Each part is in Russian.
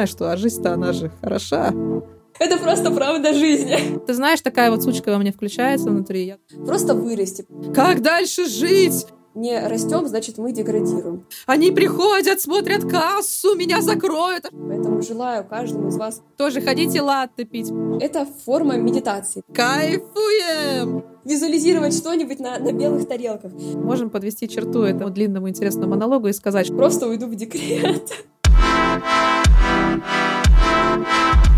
понимаешь, что а жизнь-то она же хороша. Это просто правда жизни. Ты знаешь, такая вот сучка во мне включается внутри. Просто вырасти. Как дальше жить? Не растем, значит, мы деградируем. Они приходят, смотрят кассу, меня закроют. Поэтому желаю каждому из вас... Тоже ходите латте пить. Это форма медитации. Кайфуем! Визуализировать что-нибудь на, на белых тарелках. Можем подвести черту этому длинному интересному монологу и сказать, Просто уйду в декрет. Thank you.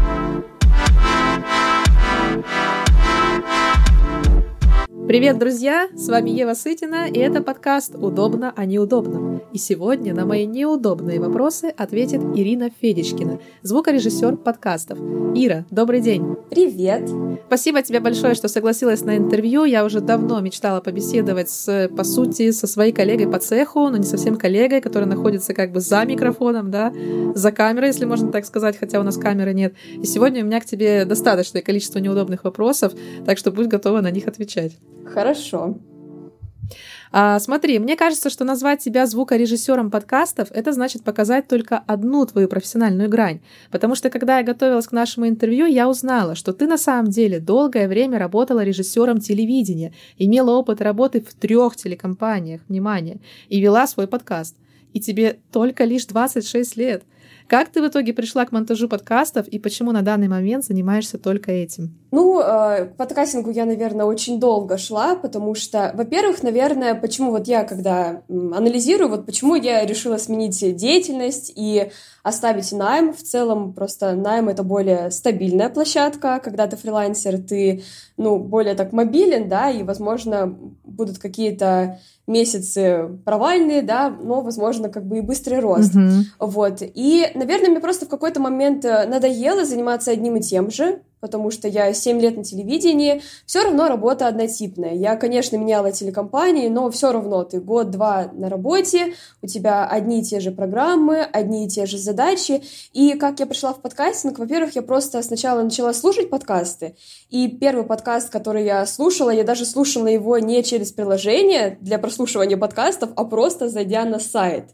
Привет, друзья! С вами Ева Сытина, и это подкаст «Удобно, а неудобно». И сегодня на мои неудобные вопросы ответит Ирина Федичкина, звукорежиссер подкастов. Ира, добрый день! Привет! Спасибо тебе большое, что согласилась на интервью. Я уже давно мечтала побеседовать, с, по сути, со своей коллегой по цеху, но не совсем коллегой, которая находится как бы за микрофоном, да, за камерой, если можно так сказать, хотя у нас камеры нет. И сегодня у меня к тебе достаточное количество неудобных вопросов, так что будь готова на них отвечать. Хорошо. А, смотри, мне кажется, что назвать тебя звукорежиссером подкастов это значит показать только одну твою профессиональную грань. Потому что когда я готовилась к нашему интервью, я узнала, что ты на самом деле долгое время работала режиссером телевидения, имела опыт работы в трех телекомпаниях, внимание, и вела свой подкаст. И тебе только лишь 26 лет. Как ты в итоге пришла к монтажу подкастов и почему на данный момент занимаешься только этим? Ну, э, к подкастингу я, наверное, очень долго шла, потому что, во-первых, наверное, почему вот я, когда анализирую, вот почему я решила сменить деятельность и оставить найм. В целом, просто найм — это более стабильная площадка. Когда ты фрилансер, ты, ну, более так мобилен, да, и, возможно, будут какие-то месяцы провальные, да, но, возможно, как бы и быстрый рост. Mm-hmm. Вот. И, наверное, мне просто в какой-то момент э, надоело заниматься одним и тем же, потому что я 7 лет на телевидении, все равно работа однотипная. Я, конечно, меняла телекомпании, но все равно ты год-два на работе, у тебя одни и те же программы, одни и те же задачи. И как я пришла в подкастинг, во-первых, я просто сначала начала слушать подкасты, и первый подкаст, который я слушала, я даже слушала его не через приложение для прослушивания подкастов, а просто зайдя на сайт.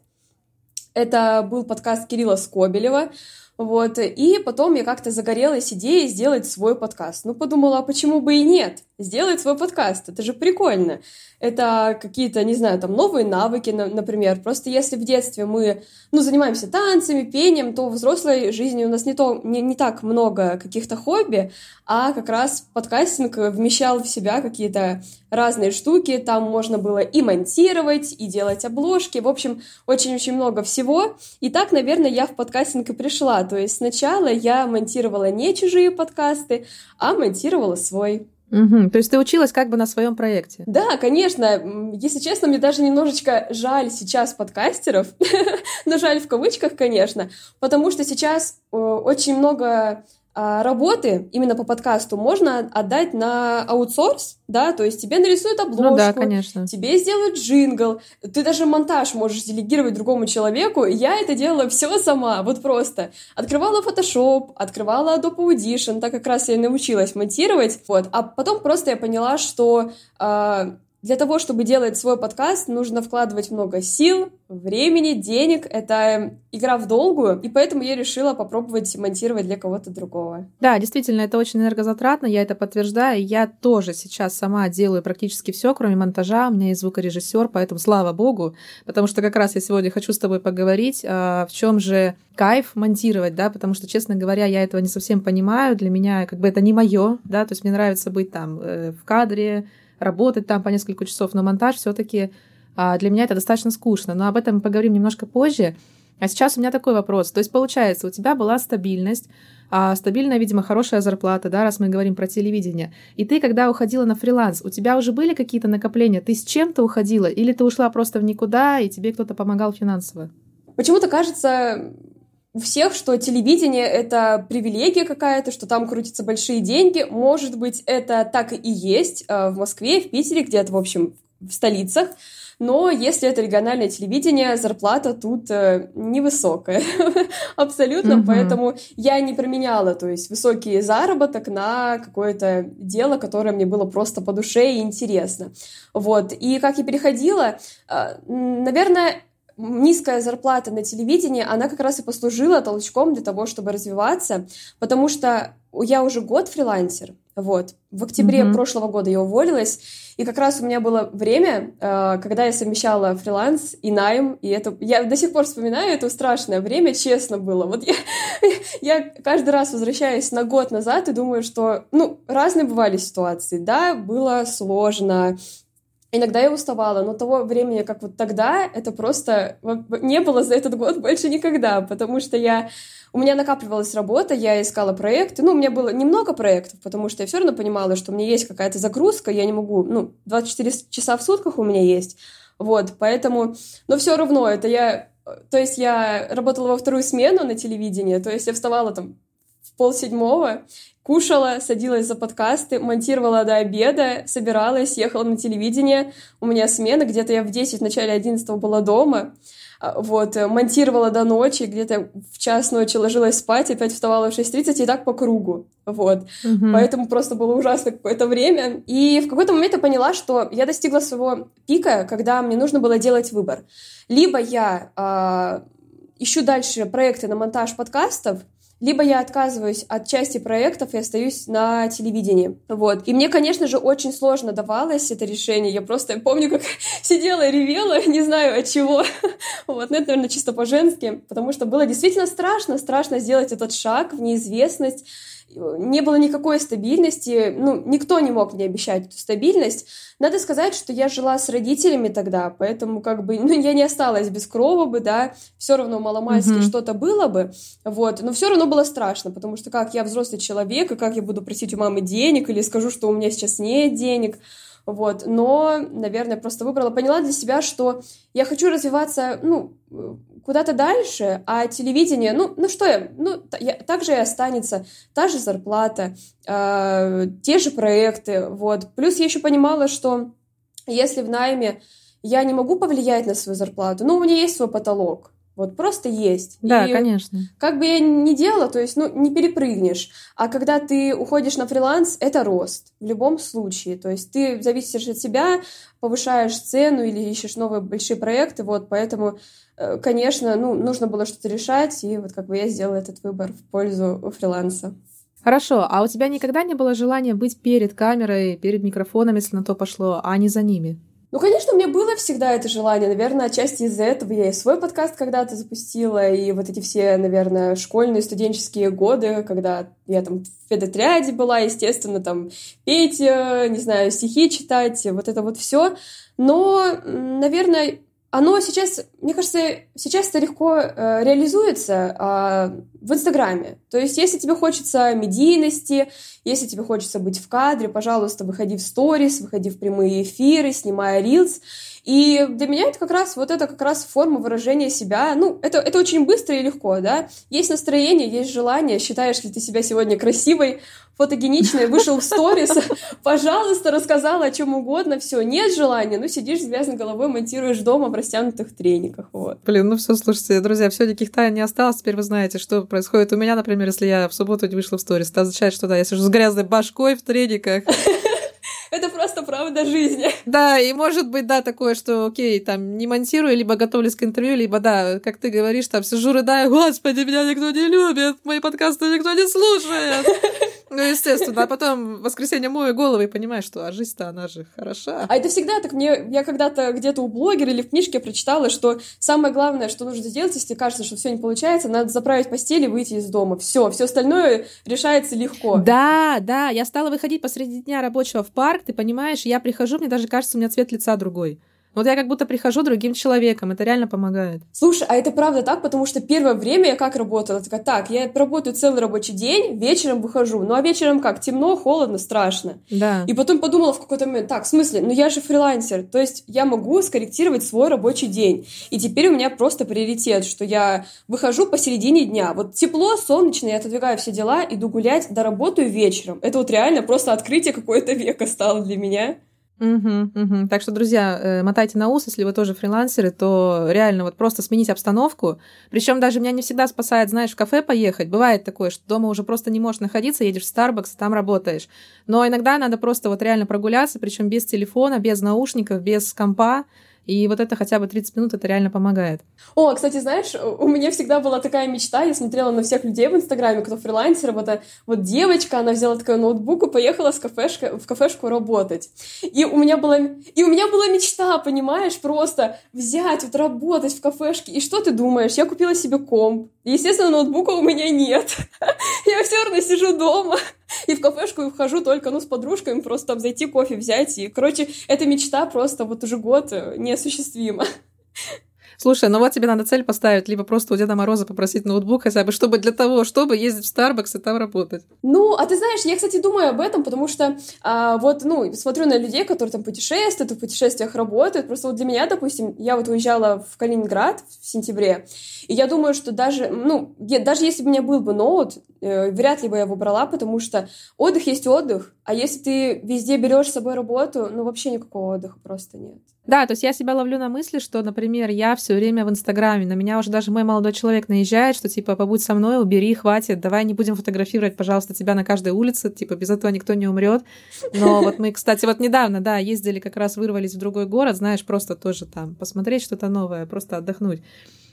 Это был подкаст Кирилла Скобелева. Вот, и потом я как-то загорелась идеей сделать свой подкаст. Ну, подумала, а почему бы и нет? Сделать свой подкаст, это же прикольно. Это какие-то, не знаю, там, новые навыки, например. Просто если в детстве мы, ну, занимаемся танцами, пением, то в взрослой жизни у нас не, то, не, не так много каких-то хобби, а как раз подкастинг вмещал в себя какие-то разные штуки. Там можно было и монтировать, и делать обложки. В общем, очень-очень много всего. И так, наверное, я в подкастинг и пришла. То есть сначала я монтировала не чужие подкасты, а монтировала свой. Угу. То есть ты училась как бы на своем проекте? Да, конечно. Если честно, мне даже немножечко жаль сейчас подкастеров, но жаль в кавычках, конечно, потому что сейчас э, очень много а, работы именно по подкасту можно отдать на аутсорс, да, то есть тебе нарисуют обложку, ну да, конечно. тебе сделают джингл, ты даже монтаж можешь делегировать другому человеку. Я это делала все сама, вот просто. Открывала Photoshop, открывала Adobe Audition, так как раз я научилась монтировать, вот. А потом просто я поняла, что э, для того, чтобы делать свой подкаст, нужно вкладывать много сил, времени, денег. Это игра в долгую, и поэтому я решила попробовать монтировать для кого-то другого. Да, действительно, это очень энергозатратно, я это подтверждаю. Я тоже сейчас сама делаю практически все, кроме монтажа. У меня есть звукорежиссер, поэтому слава богу, потому что как раз я сегодня хочу с тобой поговорить, а, в чем же кайф монтировать, да, потому что, честно говоря, я этого не совсем понимаю. Для меня как бы это не мое, да, то есть мне нравится быть там э, в кадре, работать там по несколько часов, но монтаж все-таки а, для меня это достаточно скучно. Но об этом мы поговорим немножко позже. А сейчас у меня такой вопрос. То есть, получается, у тебя была стабильность, а стабильная, видимо, хорошая зарплата, да, раз мы говорим про телевидение. И ты, когда уходила на фриланс, у тебя уже были какие-то накопления? Ты с чем-то уходила? Или ты ушла просто в никуда, и тебе кто-то помогал финансово? Почему-то кажется, у всех, что телевидение — это привилегия какая-то, что там крутятся большие деньги. Может быть, это так и есть э, в Москве, в Питере, где-то, в общем, в столицах. Но если это региональное телевидение, зарплата тут э, невысокая. Абсолютно. Mm-hmm. Поэтому я не променяла, то есть, высокий заработок на какое-то дело, которое мне было просто по душе и интересно. Вот. И как я переходила, э, наверное, низкая зарплата на телевидении, она как раз и послужила толчком для того, чтобы развиваться, потому что я уже год фрилансер, вот. В октябре mm-hmm. прошлого года я уволилась, и как раз у меня было время, э, когда я совмещала фриланс и найм, и это... Я до сих пор вспоминаю, это страшное время, честно было. Вот я, я каждый раз возвращаюсь на год назад и думаю, что, ну, разные бывали ситуации. Да, было сложно, Иногда я уставала, но того времени, как вот тогда, это просто не было за этот год больше никогда, потому что я у меня накапливалась работа, я искала проекты. Ну, у меня было немного проектов, потому что я все равно понимала, что у меня есть какая-то загрузка, я не могу, ну, 24 часа в сутках у меня есть. Вот, поэтому, но все равно это я, то есть я работала во вторую смену на телевидении, то есть я вставала там в полседьмого, кушала, садилась за подкасты, монтировала до обеда, собиралась, ехала на телевидение. У меня смена, где-то я в 10, в начале 11 была дома. А, вот, э, монтировала до ночи, где-то в час ночи ложилась спать, опять вставала в 6.30 и так по кругу, вот. Угу. Поэтому просто было ужасно какое-то время. И в какой-то момент я поняла, что я достигла своего пика, когда мне нужно было делать выбор. Либо я э, ищу дальше проекты на монтаж подкастов, либо я отказываюсь от части проектов и остаюсь на телевидении. Вот. И мне, конечно же, очень сложно давалось это решение. Я просто помню, как сидела и ревела, не знаю от чего. Вот. Но это, наверное, чисто по-женски, потому что было действительно страшно, страшно сделать этот шаг в неизвестность, не было никакой стабильности, ну, никто не мог мне обещать эту стабильность. Надо сказать, что я жила с родителями тогда, поэтому как бы, ну, я не осталась без крова бы, да, все равно маломальски mm-hmm. что-то было бы, вот, но все равно было страшно, потому что как я взрослый человек, и как я буду просить у мамы денег, или скажу, что у меня сейчас нет денег, вот, но, наверное, просто выбрала, поняла для себя, что я хочу развиваться, ну, куда-то дальше, а телевидение, ну, ну что я, ну, я, так же и останется, та же зарплата, э, те же проекты, вот. Плюс я еще понимала, что если в найме я не могу повлиять на свою зарплату, ну, у меня есть свой потолок, вот просто есть. Да, и конечно. Как бы я ни делала, то есть, ну, не перепрыгнешь. А когда ты уходишь на фриланс, это рост в любом случае. То есть ты зависишь от себя, повышаешь цену или ищешь новые большие проекты, вот, поэтому, конечно, ну, нужно было что-то решать, и вот как бы я сделала этот выбор в пользу фриланса. Хорошо, а у тебя никогда не было желания быть перед камерой, перед микрофоном, если на то пошло, а не за ними? Ну, конечно, у меня было всегда это желание. Наверное, отчасти из-за этого я и свой подкаст когда-то запустила, и вот эти все, наверное, школьные, студенческие годы, когда я там в педотряде была, естественно, там петь, не знаю, стихи читать, вот это вот все. Но, наверное, оно сейчас, мне кажется, сейчас это легко э, реализуется э, в Инстаграме. То есть, если тебе хочется медийности, если тебе хочется быть в кадре, пожалуйста, выходи в сторис, выходи в прямые эфиры, снимая рилс. И для меня это как раз вот это как раз форма выражения себя. Ну, это, это очень быстро и легко, да. Есть настроение, есть желание. Считаешь ли ты себя сегодня красивой, фотогеничной, вышел в сторис, пожалуйста, рассказала о чем угодно, все, нет желания, ну сидишь с грязной головой, монтируешь дома в растянутых трениках, вот. Блин, ну все, слушайте, друзья, все, никаких тайн не осталось, теперь вы знаете, что происходит у меня, например, если я в субботу не вышла в сторис, это означает, что да, я сижу с грязной башкой в трениках, это просто правда жизни. Да, и может быть, да, такое, что, окей, там, не монтирую, либо готовлюсь к интервью, либо, да, как ты говоришь, там, сижу, рыдаю, господи, меня никто не любит, мои подкасты никто не слушает. Ну, естественно, а потом в воскресенье мою голову и понимаешь, что а жизнь-то она же хороша. А это всегда так. Мне я когда-то где-то у блогера или в книжке прочитала, что самое главное, что нужно сделать, если кажется, что все не получается, надо заправить постель и выйти из дома. Все, все остальное решается легко. Да, да, я стала выходить посреди дня рабочего в парк, ты понимаешь, я прихожу, мне даже кажется, у меня цвет лица другой. Вот я как будто прихожу другим человеком, это реально помогает. Слушай, а это правда так, потому что первое время я как работала? Такая, так, я работаю целый рабочий день, вечером выхожу. Ну а вечером как? Темно, холодно, страшно. Да. И потом подумала в какой-то момент, так, в смысле, ну я же фрилансер, то есть я могу скорректировать свой рабочий день. И теперь у меня просто приоритет, что я выхожу посередине дня. Вот тепло, солнечно, я отодвигаю все дела, иду гулять, доработаю вечером. Это вот реально просто открытие какое-то века стало для меня. Угу, угу. Так что, друзья, э, мотайте на ус, если вы тоже фрилансеры, то реально вот просто сменить обстановку. Причем даже меня не всегда спасает, знаешь, в кафе поехать. Бывает такое, что дома уже просто не можешь находиться, едешь в Starbucks, там работаешь. Но иногда надо просто вот реально прогуляться, причем без телефона, без наушников, без компа, И вот это хотя бы 30 минут, это реально помогает. О, кстати, знаешь, у меня всегда была такая мечта, я смотрела на всех людей в Инстаграме, кто фрилансер, вот, вот девочка, она взяла такой ноутбук и поехала с кафешка, в кафешку работать. И у меня была, и у меня была мечта, понимаешь, просто взять, вот работать в кафешке. И что ты думаешь? Я купила себе комп. Естественно, ноутбука у меня нет. Я все равно сижу дома и в кафешку вхожу только, ну, с подружками, просто там зайти кофе взять. И, короче, эта мечта просто вот уже год неосуществима. Слушай, ну вот тебе надо цель поставить, либо просто у Деда Мороза попросить ноутбук хотя бы, чтобы для того, чтобы ездить в Starbucks и там работать. Ну, а ты знаешь, я, кстати, думаю об этом, потому что а, вот, ну, смотрю на людей, которые там путешествуют, в путешествиях работают. Просто вот для меня, допустим, я вот уезжала в Калининград в сентябре, и я думаю, что даже, ну, даже если бы у меня был бы ноут, э, вряд ли бы я его брала, потому что отдых есть отдых, а если ты везде берешь с собой работу, ну, вообще никакого отдыха просто нет. Да, то есть я себя ловлю на мысли, что, например, я все время в Инстаграме, на меня уже даже мой молодой человек наезжает, что типа побудь со мной, убери, хватит, давай не будем фотографировать, пожалуйста, тебя на каждой улице, типа без этого никто не умрет. Но вот мы, кстати, вот недавно, да, ездили как раз вырвались в другой город, знаешь, просто тоже там посмотреть что-то новое, просто отдохнуть.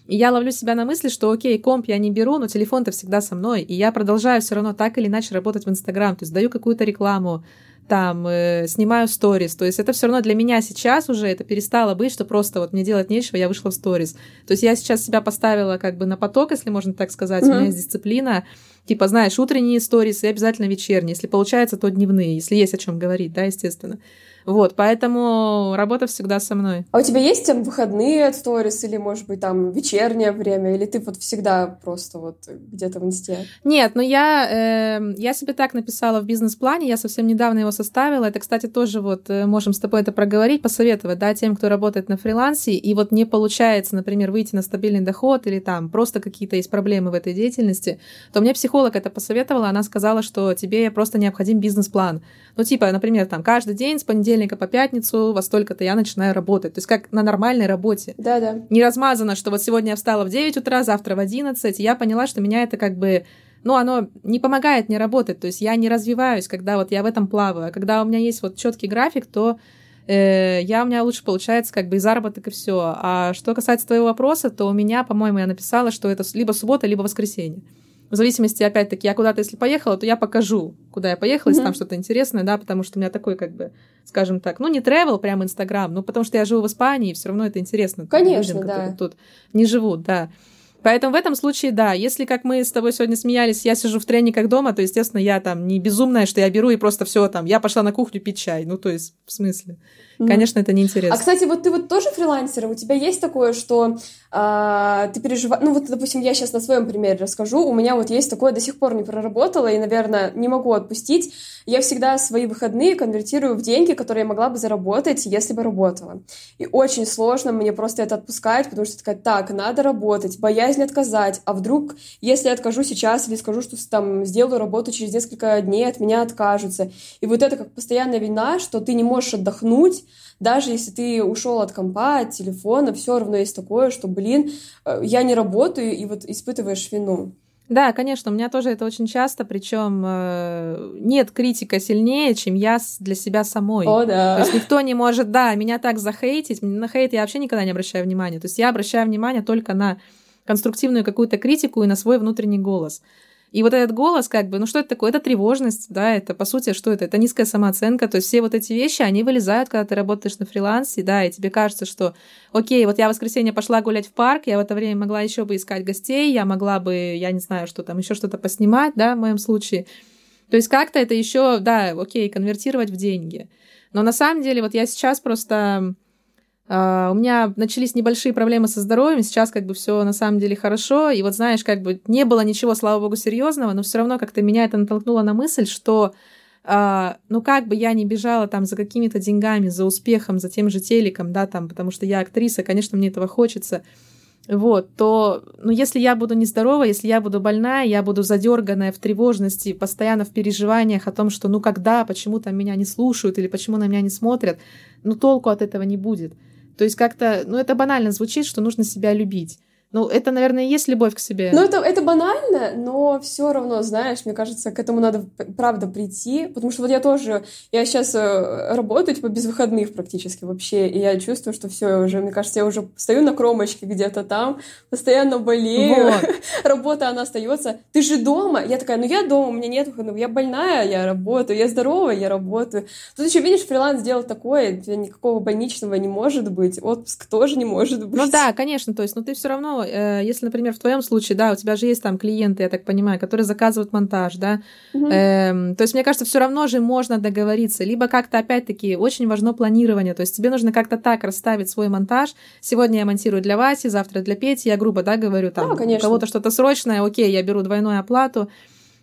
И я ловлю себя на мысли, что окей, комп я не беру, но телефон-то всегда со мной, и я продолжаю все равно так или иначе работать в Инстаграм, то есть даю какую-то рекламу, там э, снимаю сторис. То есть это все равно для меня сейчас уже это перестало быть, что просто вот мне делать нечего, я вышла в сторис. То есть я сейчас себя поставила как бы на поток, если можно так сказать. Mm-hmm. У меня есть дисциплина. Типа, знаешь, утренние сторисы и обязательно вечерние. Если получается, то дневные, если есть о чем говорить, да, естественно. Вот, поэтому работа всегда со мной. А у тебя есть там выходные от сторис или, может быть, там вечернее время, или ты вот всегда просто вот где-то в инсте? Нет, ну я, э, я себе так написала в бизнес-плане, я совсем недавно его составила. Это, кстати, тоже вот э, можем с тобой это проговорить, посоветовать, да, тем, кто работает на фрилансе, и вот не получается, например, выйти на стабильный доход или там просто какие-то есть проблемы в этой деятельности, то мне психолог это посоветовала, она сказала, что тебе просто необходим бизнес-план. Ну, типа, например, там каждый день с понедельника понедельника по пятницу во столько-то я начинаю работать. То есть как на нормальной работе. Да-да. Не размазано, что вот сегодня я встала в 9 утра, завтра в 11. И я поняла, что меня это как бы ну, оно не помогает мне работать, то есть я не развиваюсь, когда вот я в этом плаваю. А когда у меня есть вот четкий график, то э, я у меня лучше получается как бы и заработок, и все. А что касается твоего вопроса, то у меня, по-моему, я написала, что это либо суббота, либо воскресенье в зависимости, опять-таки, я куда-то, если поехала, то я покажу, куда я поехала, если mm-hmm. там что-то интересное, да, потому что у меня такой, как бы, скажем так, ну, не travel, прям Инстаграм, ну, потому что я живу в Испании, и все равно это интересно. Конечно, людям, да. тут не живут, да. Поэтому в этом случае, да, если, как мы с тобой сегодня смеялись, я сижу в трениках дома, то, естественно, я там не безумная, что я беру и просто все там, я пошла на кухню пить чай. Ну, то есть, в смысле? Mm. Конечно, это неинтересно. А, кстати, вот ты вот тоже фрилансер, у тебя есть такое, что а, ты переживаешь... Ну, вот, допустим, я сейчас на своем примере расскажу. У меня вот есть такое, до сих пор не проработала и, наверное, не могу отпустить. Я всегда свои выходные конвертирую в деньги, которые я могла бы заработать, если бы работала. И очень сложно мне просто это отпускать, потому что такая, так, надо работать, боязнь отказать. А вдруг, если я откажу сейчас или скажу, что там сделаю работу через несколько дней, от меня откажутся. И вот это как постоянная вина, что ты не можешь отдохнуть, даже если ты ушел от компа, от телефона, все равно есть такое, что, блин, э, я не работаю, и вот испытываешь вину. Да, конечно, у меня тоже это очень часто, причем э, нет критика сильнее, чем я для себя самой. О, да. То есть никто не может, да, меня так захейтить, на хейт я вообще никогда не обращаю внимания. То есть я обращаю внимание только на конструктивную какую-то критику и на свой внутренний голос. И вот этот голос, как бы, ну что это такое? Это тревожность, да, это, по сути, что это? Это низкая самооценка, то есть все вот эти вещи, они вылезают, когда ты работаешь на фрилансе, да, и тебе кажется, что, окей, вот я в воскресенье пошла гулять в парк, я в это время могла еще бы искать гостей, я могла бы, я не знаю, что там, еще что-то поснимать, да, в моем случае. То есть как-то это еще, да, окей, конвертировать в деньги. Но на самом деле, вот я сейчас просто Uh, у меня начались небольшие проблемы со здоровьем, сейчас как бы все на самом деле хорошо, и вот знаешь, как бы не было ничего, слава богу, серьезного, но все равно как-то меня это натолкнуло на мысль, что uh, ну как бы я не бежала там за какими-то деньгами, за успехом, за тем же телеком, да, там, потому что я актриса, конечно, мне этого хочется, вот, то, ну, если я буду нездорова, если я буду больная, я буду задерганная в тревожности, постоянно в переживаниях о том, что, ну, когда, почему там меня не слушают или почему на меня не смотрят, ну, толку от этого не будет. То есть как-то, ну это банально звучит, что нужно себя любить. Ну, это, наверное, и есть любовь к себе. Ну, это, это банально, но все равно, знаешь, мне кажется, к этому надо, правда, прийти. Потому что вот я тоже, я сейчас э, работаю, типа, без выходных практически вообще, и я чувствую, что все уже, мне кажется, я уже стою на кромочке где-то там, постоянно болею. Вот. Работа, она остается. Ты же дома? Я такая, ну, я дома, у меня нет выходных. Я больная, я работаю. Я здоровая, я работаю. Тут еще, видишь, фриланс делал такое, никакого больничного не может быть, отпуск тоже не может быть. Ну да, конечно, то есть, но ты все равно Э, если, например, в твоем случае, да, у тебя же есть там клиенты, я так понимаю, которые заказывают монтаж, да, угу. то есть, мне кажется, все равно же можно договориться, либо как-то, опять-таки, очень важно планирование, то есть тебе нужно как-то так расставить свой монтаж, сегодня я монтирую для Васи, завтра для Пети, я грубо, да, говорю, там, да, у кого-то что-то срочное, окей, я беру двойную оплату,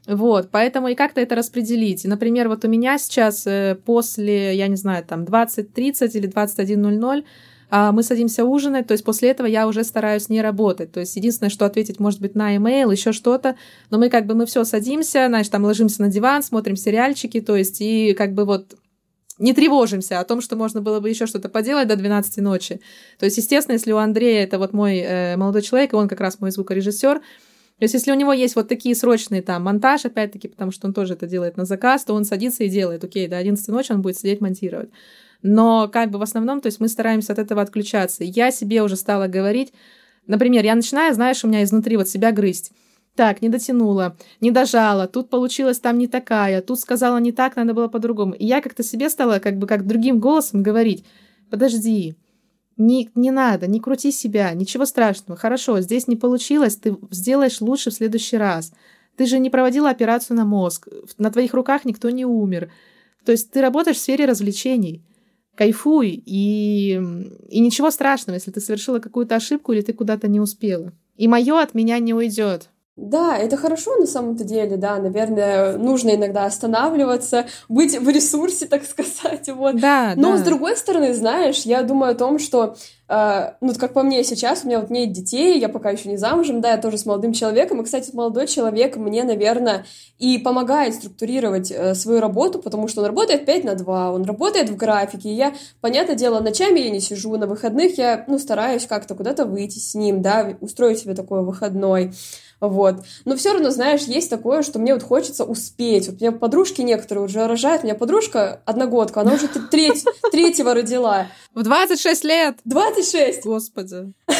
вот, поэтому и как-то это распределить. Например, вот у меня сейчас э, после, я не знаю, там 20.30 или 21.00 а, мы садимся ужинать, то есть после этого я уже стараюсь не работать. То есть единственное, что ответить может быть на email, еще что-то, но мы как бы мы все садимся, значит, там ложимся на диван, смотрим сериальчики, то есть и как бы вот не тревожимся о том, что можно было бы еще что-то поделать до 12 ночи. То есть, естественно, если у Андрея, это вот мой э, молодой человек, и он как раз мой звукорежиссер, то есть, если у него есть вот такие срочные там монтаж, опять-таки, потому что он тоже это делает на заказ, то он садится и делает, окей, до 11 ночи он будет сидеть монтировать. Но как бы в основном, то есть мы стараемся от этого отключаться. Я себе уже стала говорить, например, я начинаю, знаешь, у меня изнутри вот себя грызть. Так, не дотянула, не дожала, тут получилась там не такая, тут сказала не так, надо было по-другому. И я как-то себе стала как бы как другим голосом говорить, подожди, не, не надо, не крути себя, ничего страшного, хорошо, здесь не получилось, ты сделаешь лучше в следующий раз. Ты же не проводила операцию на мозг, на твоих руках никто не умер. То есть ты работаешь в сфере развлечений кайфуй, и, и ничего страшного, если ты совершила какую-то ошибку или ты куда-то не успела. И мое от меня не уйдет. Да, это хорошо на самом-то деле, да, наверное, нужно иногда останавливаться, быть в ресурсе, так сказать, вот. Да, Но да. с другой стороны, знаешь, я думаю о том, что Uh, ну, как по мне сейчас, у меня вот нет детей, я пока еще не замужем, да, я тоже с молодым человеком, и, кстати, молодой человек мне, наверное, и помогает структурировать uh, свою работу, потому что он работает 5 на 2, он работает в графике, и я, понятное дело, ночами я не сижу, на выходных я, ну, стараюсь как-то куда-то выйти с ним, да, устроить себе такой выходной, вот. Но все равно, знаешь, есть такое, что мне вот хочется успеть. Вот у меня подружки некоторые уже рожают. У меня подружка одногодка, она уже треть, третьего родила. В 26 лет! 26! Господи.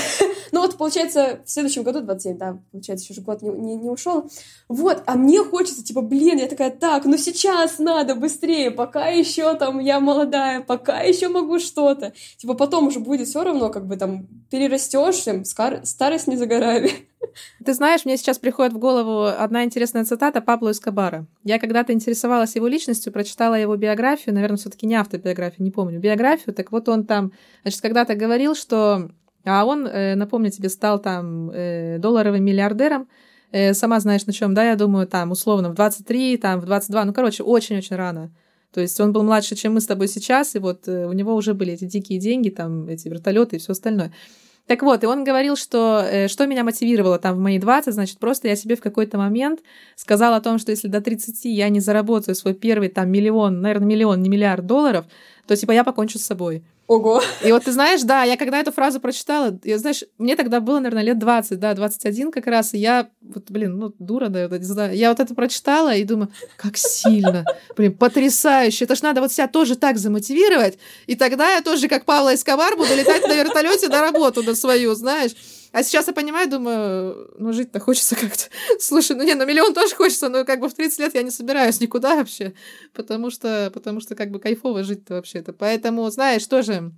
Ну вот, получается, в следующем году 27, да, получается, еще же год не, не, не ушел. Вот, а мне хочется, типа, блин, я такая, так, ну сейчас надо быстрее, пока еще там я молодая, пока еще могу что-то. Типа, потом уже будет все равно, как бы там перерастешь, старость не за горами. Ты знаешь, мне сейчас приходит в голову одна интересная цитата Пабло Эскобара. Я когда-то интересовалась его личностью, прочитала его биографию, наверное, все-таки не автобиографию, не помню, биографию. Так вот он там, значит, когда-то говорил, что... А он, э, напомню тебе, стал там э, долларовым миллиардером, э, сама знаешь на чем, да, я думаю, там, условно, в 23, там, в 22, ну, короче, очень-очень рано. То есть он был младше, чем мы с тобой сейчас, и вот у него уже были эти дикие деньги, там, эти вертолеты и все остальное. Так вот, и он говорил, что э, что меня мотивировало там в мои 20, значит, просто я себе в какой-то момент сказала о том, что если до 30 я не заработаю свой первый там миллион, наверное, миллион, не миллиард долларов, то типа я покончу с собой. Ого. И вот ты знаешь, да, я когда эту фразу прочитала, я, знаешь, мне тогда было, наверное, лет 20, да, 21 как раз, и я, вот, блин, ну, дура, да, вот, не знаю, я вот это прочитала и думаю, как сильно, блин, потрясающе, это ж надо вот себя тоже так замотивировать, и тогда я тоже, как Павла Эскобар, буду летать на вертолете на работу на свою, знаешь. А сейчас я понимаю, думаю, ну жить-то хочется как-то. Слушай, ну не, на миллион тоже хочется, но как бы в 30 лет я не собираюсь никуда вообще, потому что, потому что как бы кайфово жить-то вообще-то. Поэтому, знаешь, тоже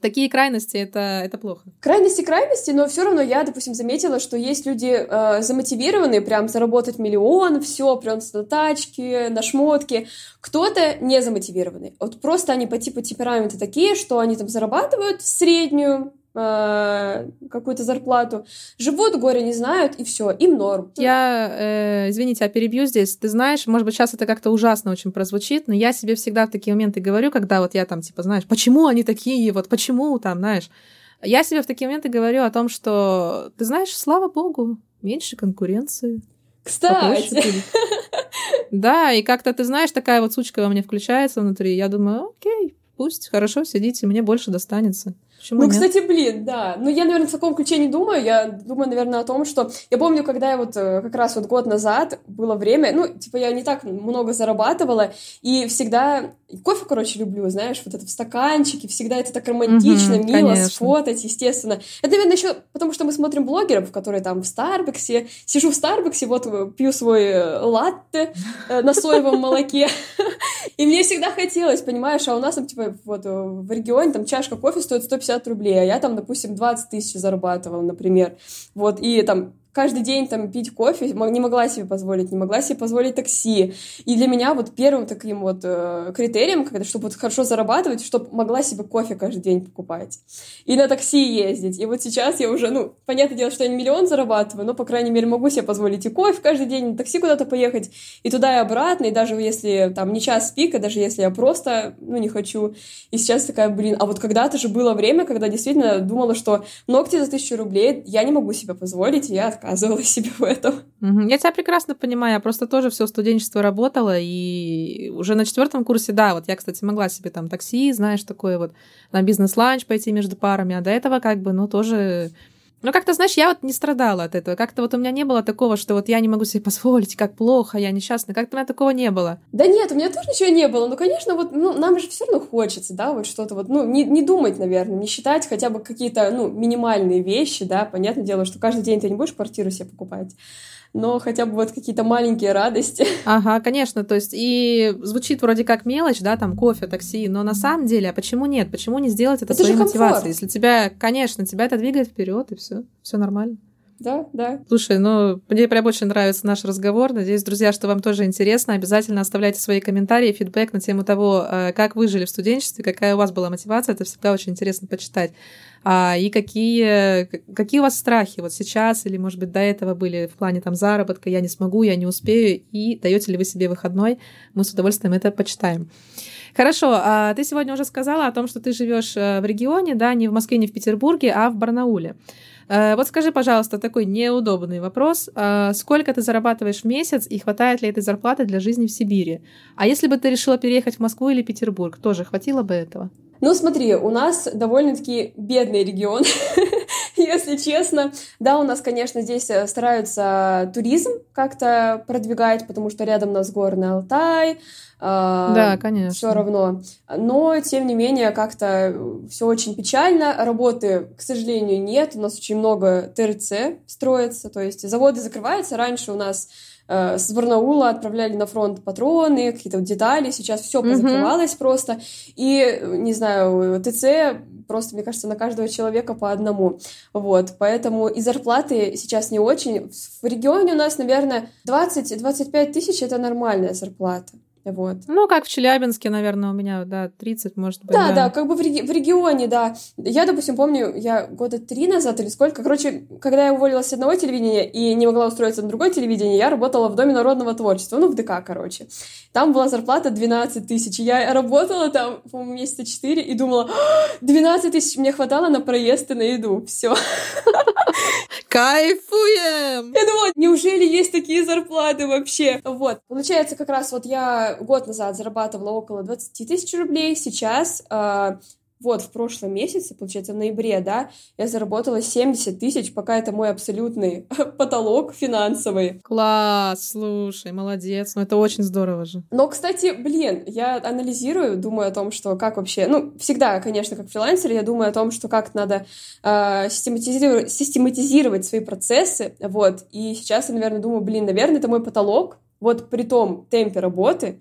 такие крайности это, это плохо. Крайности крайности, но все равно я, допустим, заметила, что есть люди э, замотивированные прям заработать миллион, все, прям на тачки, на шмотки. Кто-то не замотивированный. Вот просто они по типу темпераменты такие, что они там зарабатывают среднюю, Э, какую-то зарплату, живут, горе не знают, и все, им норм. Я, э, извините, я перебью здесь. Ты знаешь, может быть, сейчас это как-то ужасно очень прозвучит, но я себе всегда в такие моменты говорю, когда вот я там, типа, знаешь, почему они такие, вот почему там, знаешь, я себе в такие моменты говорю о том, что, ты знаешь, слава богу, меньше конкуренции. Кстати. Да, и как-то, ты знаешь, такая вот сучка во мне включается внутри. Я думаю, окей, пусть, хорошо, сидите, мне больше достанется. Почему ну, нет? кстати, блин, да. Ну, я, наверное, в таком ключе не думаю. Я думаю, наверное, о том, что... Я помню, когда я вот э, как раз вот год назад было время, ну, типа, я не так много зарабатывала, и всегда... Кофе, короче, люблю, знаешь, вот это в стаканчике, всегда это так романтично, Мгм, мило, конечно. сфотать, естественно. Это, наверное, еще потому, что мы смотрим блогеров, которые там в Старбаксе, сижу в Старбаксе, вот э, пью свой э, латте э, на соевом молоке, и мне всегда хотелось, понимаешь, а у нас там, типа, вот в регионе там чашка кофе стоит 150 рублей, а я там, допустим, 20 тысяч зарабатывала, например. Вот, и там каждый день там пить кофе не могла себе позволить, не могла себе позволить такси. И для меня вот первым таким вот э, критерием, когда, чтобы вот хорошо зарабатывать, чтобы могла себе кофе каждый день покупать. И на такси ездить. И вот сейчас я уже, ну, понятное дело, что я не миллион зарабатываю, но, по крайней мере, могу себе позволить и кофе каждый день, на такси куда-то поехать, и туда и обратно, и даже если там не час пика, даже если я просто, ну, не хочу. И сейчас такая, блин, а вот когда-то же было время, когда действительно думала, что ногти за тысячу рублей я не могу себе позволить, и я отказывала себе в этом. Я тебя прекрасно понимаю. Я просто тоже все студенчество работала, и уже на четвертом курсе, да, вот я, кстати, могла себе там такси, знаешь, такое вот на бизнес-ланч пойти между парами, а до этого как бы, ну, тоже... Ну, как-то, знаешь, я вот не страдала от этого. Как-то вот у меня не было такого, что вот я не могу себе позволить, как плохо, я несчастна. Как-то у меня такого не было. Да нет, у меня тоже ничего не было. Ну, конечно, вот ну, нам же все равно хочется, да, вот что-то вот, ну, не, не думать, наверное, не считать хотя бы какие-то, ну, минимальные вещи, да, понятное дело, что каждый день ты не будешь квартиру себе покупать, но хотя бы вот какие-то маленькие радости. Ага, конечно, то есть и звучит вроде как мелочь, да, там кофе, такси, но на самом деле, а почему нет? Почему не сделать это, Это своей мотивацией? Если тебя, конечно, тебя это двигает вперед, и все, все нормально. Да, да. Слушай, ну, мне прям очень нравится наш разговор. Надеюсь, друзья, что вам тоже интересно. Обязательно оставляйте свои комментарии, фидбэк на тему того, э, как вы жили в студенчестве, какая у вас была мотивация. Это всегда очень интересно почитать. А, и какие, какие у вас страхи вот сейчас или, может быть, до этого были в плане там заработка, я не смогу, я не успею, и даете ли вы себе выходной, мы с удовольствием это почитаем. Хорошо, а ты сегодня уже сказала о том, что ты живешь в регионе, да, не в Москве, не в Петербурге, а в Барнауле. Э, Вот скажи, пожалуйста, такой неудобный вопрос. А Сколько ты зарабатываешь в месяц и хватает ли этой зарплаты для жизни в Сибири? А если бы ты решила переехать в Москву или Петербург, тоже хватило бы этого? Ну, смотри, у нас довольно-таки бедный регион, если честно. Да, у нас, конечно, здесь э, стараются туризм как-то продвигать, потому что рядом у нас горный Алтай. Да, конечно. Все равно. Но, тем не менее, как-то все очень печально. Работы, к сожалению, нет. У нас очень много ТРЦ строится, то есть заводы закрываются. Раньше у нас э, с Барнаула отправляли на фронт патроны, какие-то детали. Сейчас все позакрывалось просто. И, не знаю, ТЦ просто, мне кажется, на каждого человека по одному. Вот, поэтому и зарплаты сейчас не очень. В регионе у нас, наверное, 20-25 тысяч — это нормальная зарплата. Вот. Ну, как в Челябинске, наверное, у меня, да, 30, может быть. Да, да, как бы в, реги- в регионе, да. Я, допустим, помню, я года три назад или сколько, короче, когда я уволилась с одного телевидения и не могла устроиться на другое телевидение, я работала в Доме народного творчества, ну, в ДК, короче. Там была зарплата 12 тысяч. Я работала там, по-моему, месяца 4 и думала, «А, 12 тысяч мне хватало на проезд и на еду. Все. Кайфуем! Я думала, неужели есть такие зарплаты вообще? Вот. Получается, как раз вот я год назад зарабатывала около 20 тысяч рублей. Сейчас, э, вот в прошлом месяце, получается, в ноябре, да, я заработала 70 тысяч, пока это мой абсолютный потолок финансовый. Класс, слушай, молодец. Ну, это очень здорово же. Но, кстати, блин, я анализирую, думаю о том, что как вообще... Ну, всегда, конечно, как фрилансер, я думаю о том, что как надо э, систематизировать, систематизировать свои процессы, вот. И сейчас я, наверное, думаю, блин, наверное, это мой потолок, вот при том темпе работы,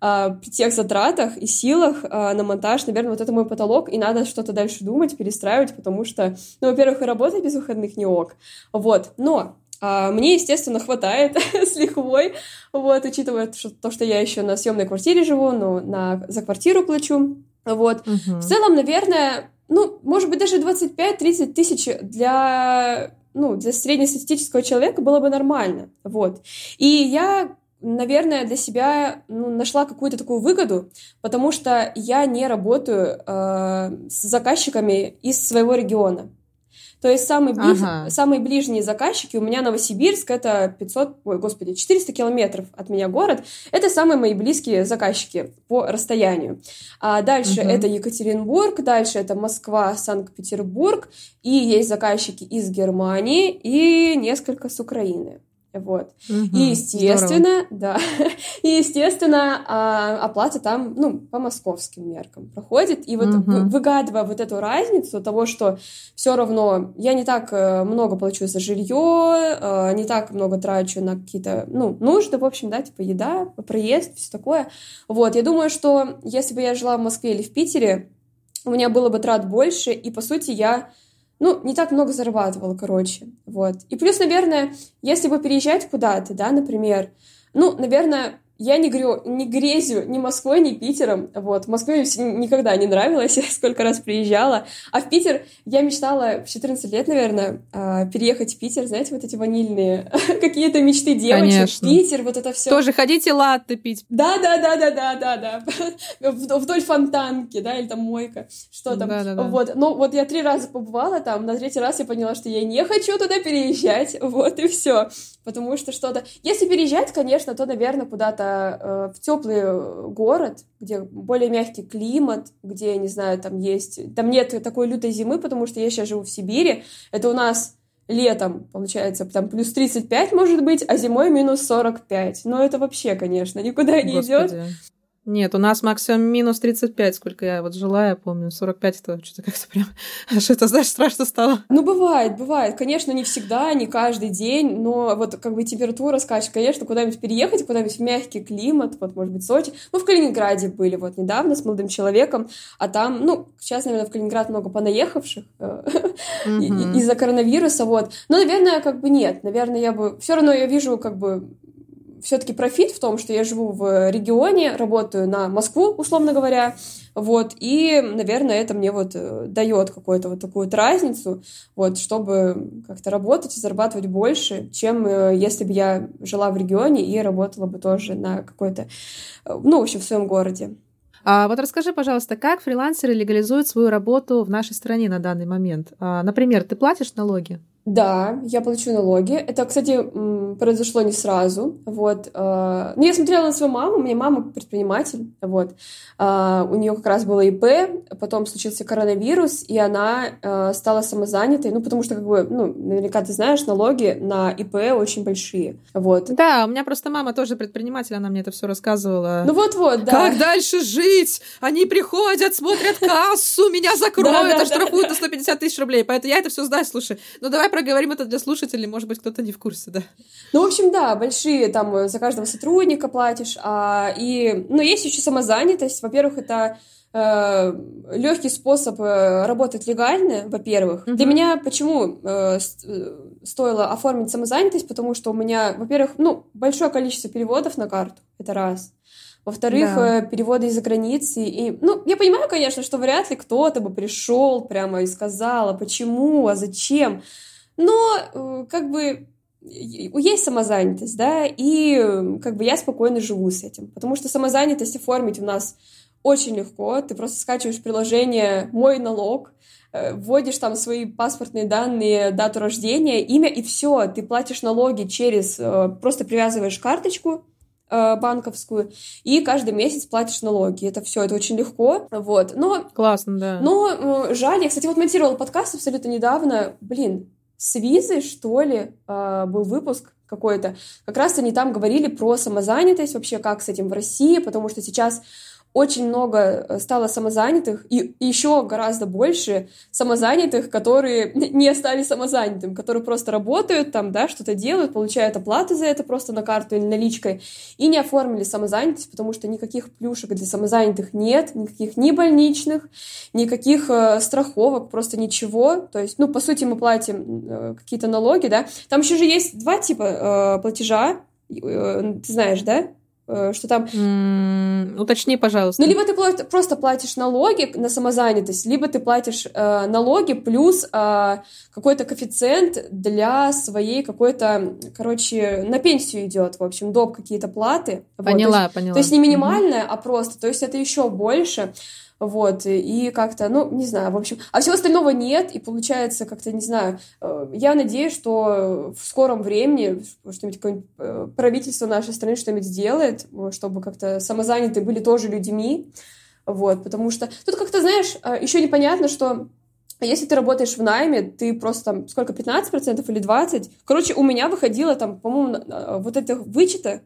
э, при тех затратах и силах э, на монтаж, наверное, вот это мой потолок, и надо что-то дальше думать, перестраивать, потому что, ну, во-первых, и работать без выходных не ок, вот. Но а, мне, естественно, хватает с лихвой, вот, учитывая то, что я еще на съемной квартире живу, но на, за квартиру плачу, вот. Мгм. В целом, наверное, ну, может быть, даже 25-30 тысяч для, ну, для среднестатистического человека было бы нормально, вот. И я, наверное, для себя ну, нашла какую-то такую выгоду, потому что я не работаю э, с заказчиками из своего региона. То есть самые, ближ... ага. самые ближние заказчики у меня Новосибирск, это 500, ой, господи, 400 километров от меня город. Это самые мои близкие заказчики по расстоянию. А дальше угу. это Екатеринбург, дальше это Москва, Санкт-Петербург, и есть заказчики из Германии и несколько с Украины. Вот. Угу, и, естественно, здорово. да, и, естественно, а, оплата там, ну, по московским меркам проходит. И вот угу. выгадывая вот эту разницу того, что все равно я не так э, много плачу за жилье, э, не так много трачу на какие-то, ну, нужды, в общем, да, типа еда, проезд, все такое. Вот, я думаю, что если бы я жила в Москве или в Питере, у меня было бы трат больше, и, по сути, я ну, не так много зарабатывала, короче, вот. И плюс, наверное, если бы переезжать куда-то, да, например, ну, наверное, я не, грю, не грезю ни Москвой, ни Питером. Вот. В Москве мне никогда не нравилось, я сколько раз приезжала. А в Питер я мечтала в 14 лет, наверное, а, переехать в Питер. Знаете, вот эти ванильные какие-то мечты девочек. Конечно. Питер, вот это все. Тоже ходите латте пить. Да, да, да, да, да, да, да. Вдоль фонтанки, да, или там мойка, что там. Да, да, да. Вот. Ну, вот я три раза побывала там, на третий раз я поняла, что я не хочу туда переезжать. Вот и все. Потому что что-то... Если переезжать, конечно, то, наверное, куда-то э, в теплый э, город, где более мягкий климат, где, не знаю, там есть... Там нет такой лютой зимы, потому что я сейчас живу в Сибири. Это у нас летом, получается, там плюс 35 может быть, а зимой минус 45. Но это вообще, конечно, никуда не идет. Нет, у нас максимум минус 35, сколько я вот жила, я помню. 45 это что-то как-то прям... Аж это, знаешь, страшно стало. Ну, бывает, бывает. Конечно, не всегда, не каждый день, но вот как бы температура скачет. Конечно, куда-нибудь переехать, куда-нибудь в мягкий климат, вот, может быть, Сочи. Мы в Калининграде были вот недавно с молодым человеком, а там, ну, сейчас, наверное, в Калининград много понаехавших э, из-за коронавируса, вот. Но, наверное, как бы нет. Наверное, я бы... Все равно я вижу как бы все-таки профит в том, что я живу в регионе, работаю на Москву, условно говоря, вот, и, наверное, это мне вот э, дает какую-то вот такую разницу, вот, чтобы как-то работать и зарабатывать больше, чем э, если бы я жила в регионе и работала бы тоже на какой-то, э, ну, в общем, в своем городе. А вот расскажи, пожалуйста, как фрилансеры легализуют свою работу в нашей стране на данный момент? А, например, ты платишь налоги? Да, я плачу налоги. Это, кстати, произошло не сразу. Вот. Э, ну, я смотрела на свою маму. У меня мама предприниматель. Вот. Э, у нее как раз было ИП, потом случился коронавирус, и она э, стала самозанятой. Ну, потому что, как бы, ну, наверняка ты знаешь, налоги на ИП очень большие. Вот. Да, у меня просто мама тоже предприниматель, она мне это все рассказывала. Ну вот-вот, да. Как дальше жить? Они приходят, смотрят кассу, меня закроют, оштрафуют на 150 тысяч рублей. Поэтому я это все знаю, слушай. Ну, давай проговорим это для слушателей, может быть, кто-то не в курсе, да. Ну, в общем, да, большие, там, э, за каждого сотрудника платишь, а, и, ну, есть еще самозанятость, во-первых, это э, легкий способ э, работать легально, во-первых. Mm-hmm. Для меня почему э, стоило оформить самозанятость, потому что у меня, во-первых, ну, большое количество переводов на карту, это раз. Во-вторых, да. переводы из-за границы. И, ну, я понимаю, конечно, что вряд ли кто-то бы пришел прямо и сказал, а почему, а зачем. Но э, как бы есть самозанятость, да, и как бы я спокойно живу с этим, потому что самозанятость оформить у нас очень легко, ты просто скачиваешь приложение «Мой налог», э, вводишь там свои паспортные данные, дату рождения, имя, и все, ты платишь налоги через, э, просто привязываешь карточку, банковскую, и каждый месяц платишь налоги. Это все, это очень легко, вот. Но... Классно, да. Но жаль, я, кстати, вот монтировала подкаст абсолютно недавно, блин, с визой, что ли, а, был выпуск какой-то. Как раз они там говорили про самозанятость, вообще как с этим в России, потому что сейчас очень много э, стало самозанятых, и еще гораздо больше самозанятых, которые не стали самозанятым, которые просто работают там, да, что-то делают, получают оплаты за это просто на карту или наличкой, и не оформили самозанятость, потому что никаких плюшек для самозанятых нет, никаких ни больничных, никаких э, страховок, просто ничего. То есть, ну, по сути, мы платим э, какие-то налоги, да. Там еще же есть два типа э, платежа, э, ты знаешь, да? Э, что там... Mm, уточни, пожалуйста. Ну, либо ты просто платишь налоги на самозанятость, либо ты платишь э, налоги плюс э, какой-то коэффициент для своей какой-то, короче, на пенсию идет, в общем, доп какие-то платы. Поняла, вот, поняла. То есть не минимальная, mm-hmm. а просто, то есть это еще больше. Вот, и как-то, ну, не знаю, в общем, а всего остального нет, и получается как-то, не знаю, э, я надеюсь, что в скором времени что-нибудь, э, правительство нашей страны что-нибудь сделает, чтобы как-то самозанятые были тоже людьми, вот, потому что тут как-то, знаешь, э, еще непонятно, что если ты работаешь в найме, ты просто там, сколько, 15% или 20%? Короче, у меня выходило там, по-моему, вот это вычеты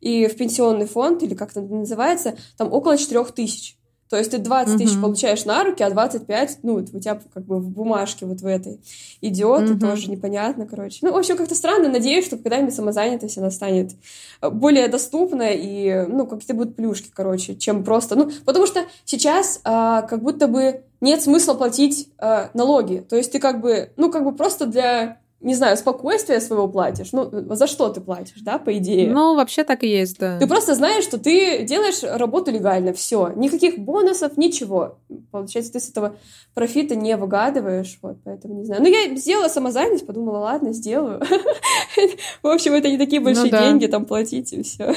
и в пенсионный фонд, или как это называется, там около 4 тысяч. То есть ты 20 угу. тысяч получаешь на руки, а 25, ну, у тебя как бы в бумажке вот в этой идет, угу. и тоже непонятно, короче. Ну, в общем, как-то странно. Надеюсь, что когда-нибудь самозанятость, она станет э, более доступна, и, ну, какие-то будут плюшки, короче, чем просто... Ну, потому что сейчас а, как будто бы нет смысла платить а, налоги. То есть ты как бы, ну, как бы просто для не знаю, спокойствие своего платишь. Ну, за что ты платишь, да, по идее? Ну, вообще так и есть, да. Ты просто знаешь, что ты делаешь работу легально, все. Никаких бонусов, ничего. Получается, ты с этого профита не выгадываешь, вот, поэтому не знаю. Ну, я сделала самозанятость, подумала, ладно, сделаю. В общем, это не такие большие ну деньги, там, платить и все.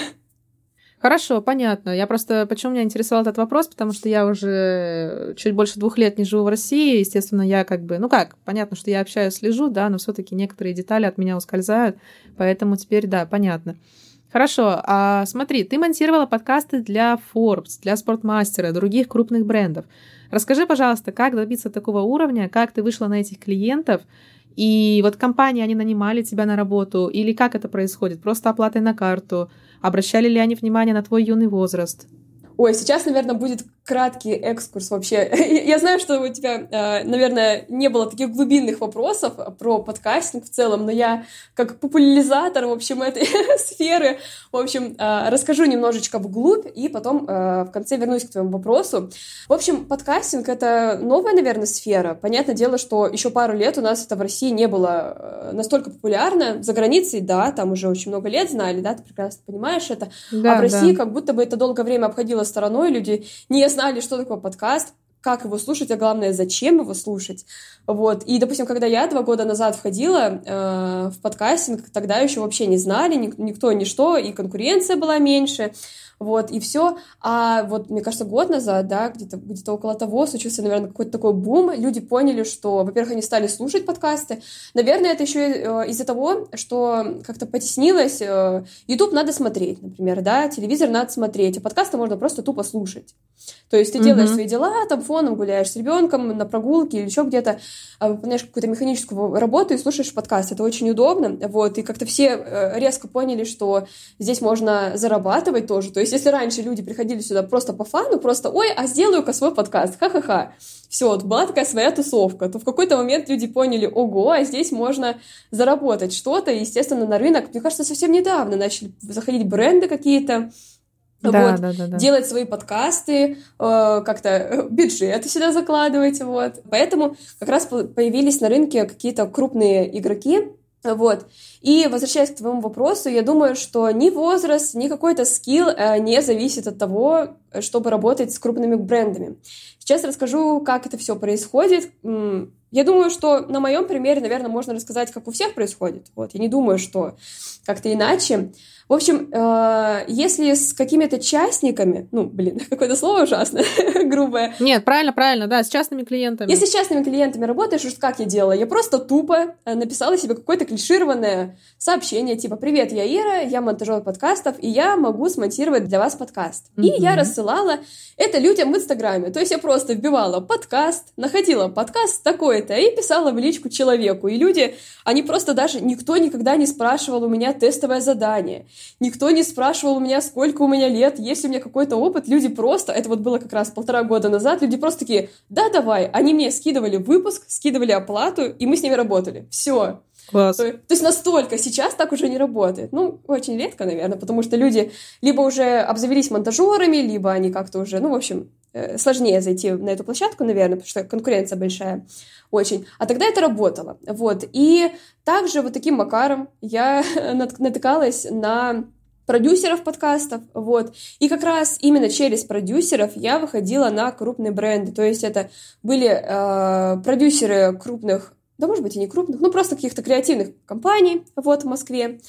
Хорошо, понятно. Я просто... Почему меня интересовал этот вопрос? Потому что я уже чуть больше двух лет не живу в России. Естественно, я как бы... Ну как, понятно, что я общаюсь, слежу, да, но все таки некоторые детали от меня ускользают. Поэтому теперь, да, понятно. Хорошо, а смотри, ты монтировала подкасты для Forbes, для Спортмастера, других крупных брендов. Расскажи, пожалуйста, как добиться такого уровня, как ты вышла на этих клиентов, и вот компании, они нанимали тебя на работу, или как это происходит? Просто оплатой на карту? Обращали ли они внимание на твой юный возраст? Ой, сейчас, наверное, будет краткий экскурс вообще. Я знаю, что у тебя, э, наверное, не было таких глубинных вопросов про подкастинг в целом, но я как популяризатор, в общем, этой сферы, в общем, э, расскажу немножечко вглубь и потом э, в конце вернусь к твоему вопросу. В общем, подкастинг — это новая, наверное, сфера. Понятное дело, что еще пару лет у нас это в России не было настолько популярно. За границей, да, там уже очень много лет знали, да, ты прекрасно понимаешь это. Да, а в России да. как будто бы это долгое время обходило стороной, люди не знали, что такое подкаст, как его слушать, а главное, зачем его слушать. Вот. И, допустим, когда я два года назад входила э, в подкастинг, тогда еще вообще не знали никто ни что, и конкуренция была меньше вот, и все. А вот, мне кажется, год назад, да, где-то где около того случился, наверное, какой-то такой бум. Люди поняли, что, во-первых, они стали слушать подкасты. Наверное, это еще э, из-за того, что как-то потеснилось. Э, YouTube надо смотреть, например, да, телевизор надо смотреть, а подкасты можно просто тупо слушать. То есть ты делаешь mm-hmm. свои дела, там фоном гуляешь с ребенком на прогулке или еще где-то, а, выполняешь какую-то механическую работу и слушаешь подкаст. Это очень удобно. Вот, и как-то все э, резко поняли, что здесь можно зарабатывать тоже. То есть если раньше люди приходили сюда просто по фану, просто «Ой, а сделаю-ка свой подкаст, ха-ха-ха». Все, вот была такая своя тусовка, то в какой-то момент люди поняли, ого, а здесь можно заработать что-то, и, естественно, на рынок, мне кажется, совсем недавно начали заходить бренды какие-то, да, вот, да, да, да. делать свои подкасты, э, как-то э, бюджеты сюда закладывать, вот. Поэтому как раз появились на рынке какие-то крупные игроки, вот. И возвращаясь к твоему вопросу, я думаю, что ни возраст, ни какой-то скилл э, не зависит от того, чтобы работать с крупными брендами. Сейчас расскажу, как это все происходит. Я думаю, что на моем примере, наверное, можно рассказать, как у всех происходит. Вот. Я не думаю, что как-то иначе. В общем, э, если с какими-то частниками, ну, блин, какое-то слово ужасное, грубое. Нет, правильно, правильно, да, с частными клиентами. Если с частными клиентами работаешь, уж как я делала? Я просто тупо э, написала себе какое-то клишированное сообщение, типа, привет, я Ира, я монтажер подкастов, и я могу смонтировать для вас подкаст. И я рассылала это людям в Инстаграме. То есть я просто вбивала подкаст, находила подкаст такой-то и писала в личку человеку. И люди, они просто даже, никто никогда не спрашивал у меня тестовое задание. Никто не спрашивал у меня, сколько у меня лет, есть ли у меня какой-то опыт. Люди просто, это вот было как раз полтора года назад, люди просто такие, да, давай. Они мне скидывали выпуск, скидывали оплату, и мы с ними работали. Все. Класс. То, есть настолько сейчас так уже не работает. Ну, очень редко, наверное, потому что люди либо уже обзавелись монтажерами, либо они как-то уже, ну, в общем, э, сложнее зайти на эту площадку, наверное, потому что конкуренция большая очень. А тогда это работало. Вот. И также вот таким макаром я натыкалась на продюсеров подкастов, вот. И как раз именно через продюсеров я выходила на крупные бренды. То есть это были э, продюсеры крупных, да, может быть, и не крупных, ну, просто каких-то креативных компаний, вот, в Москве.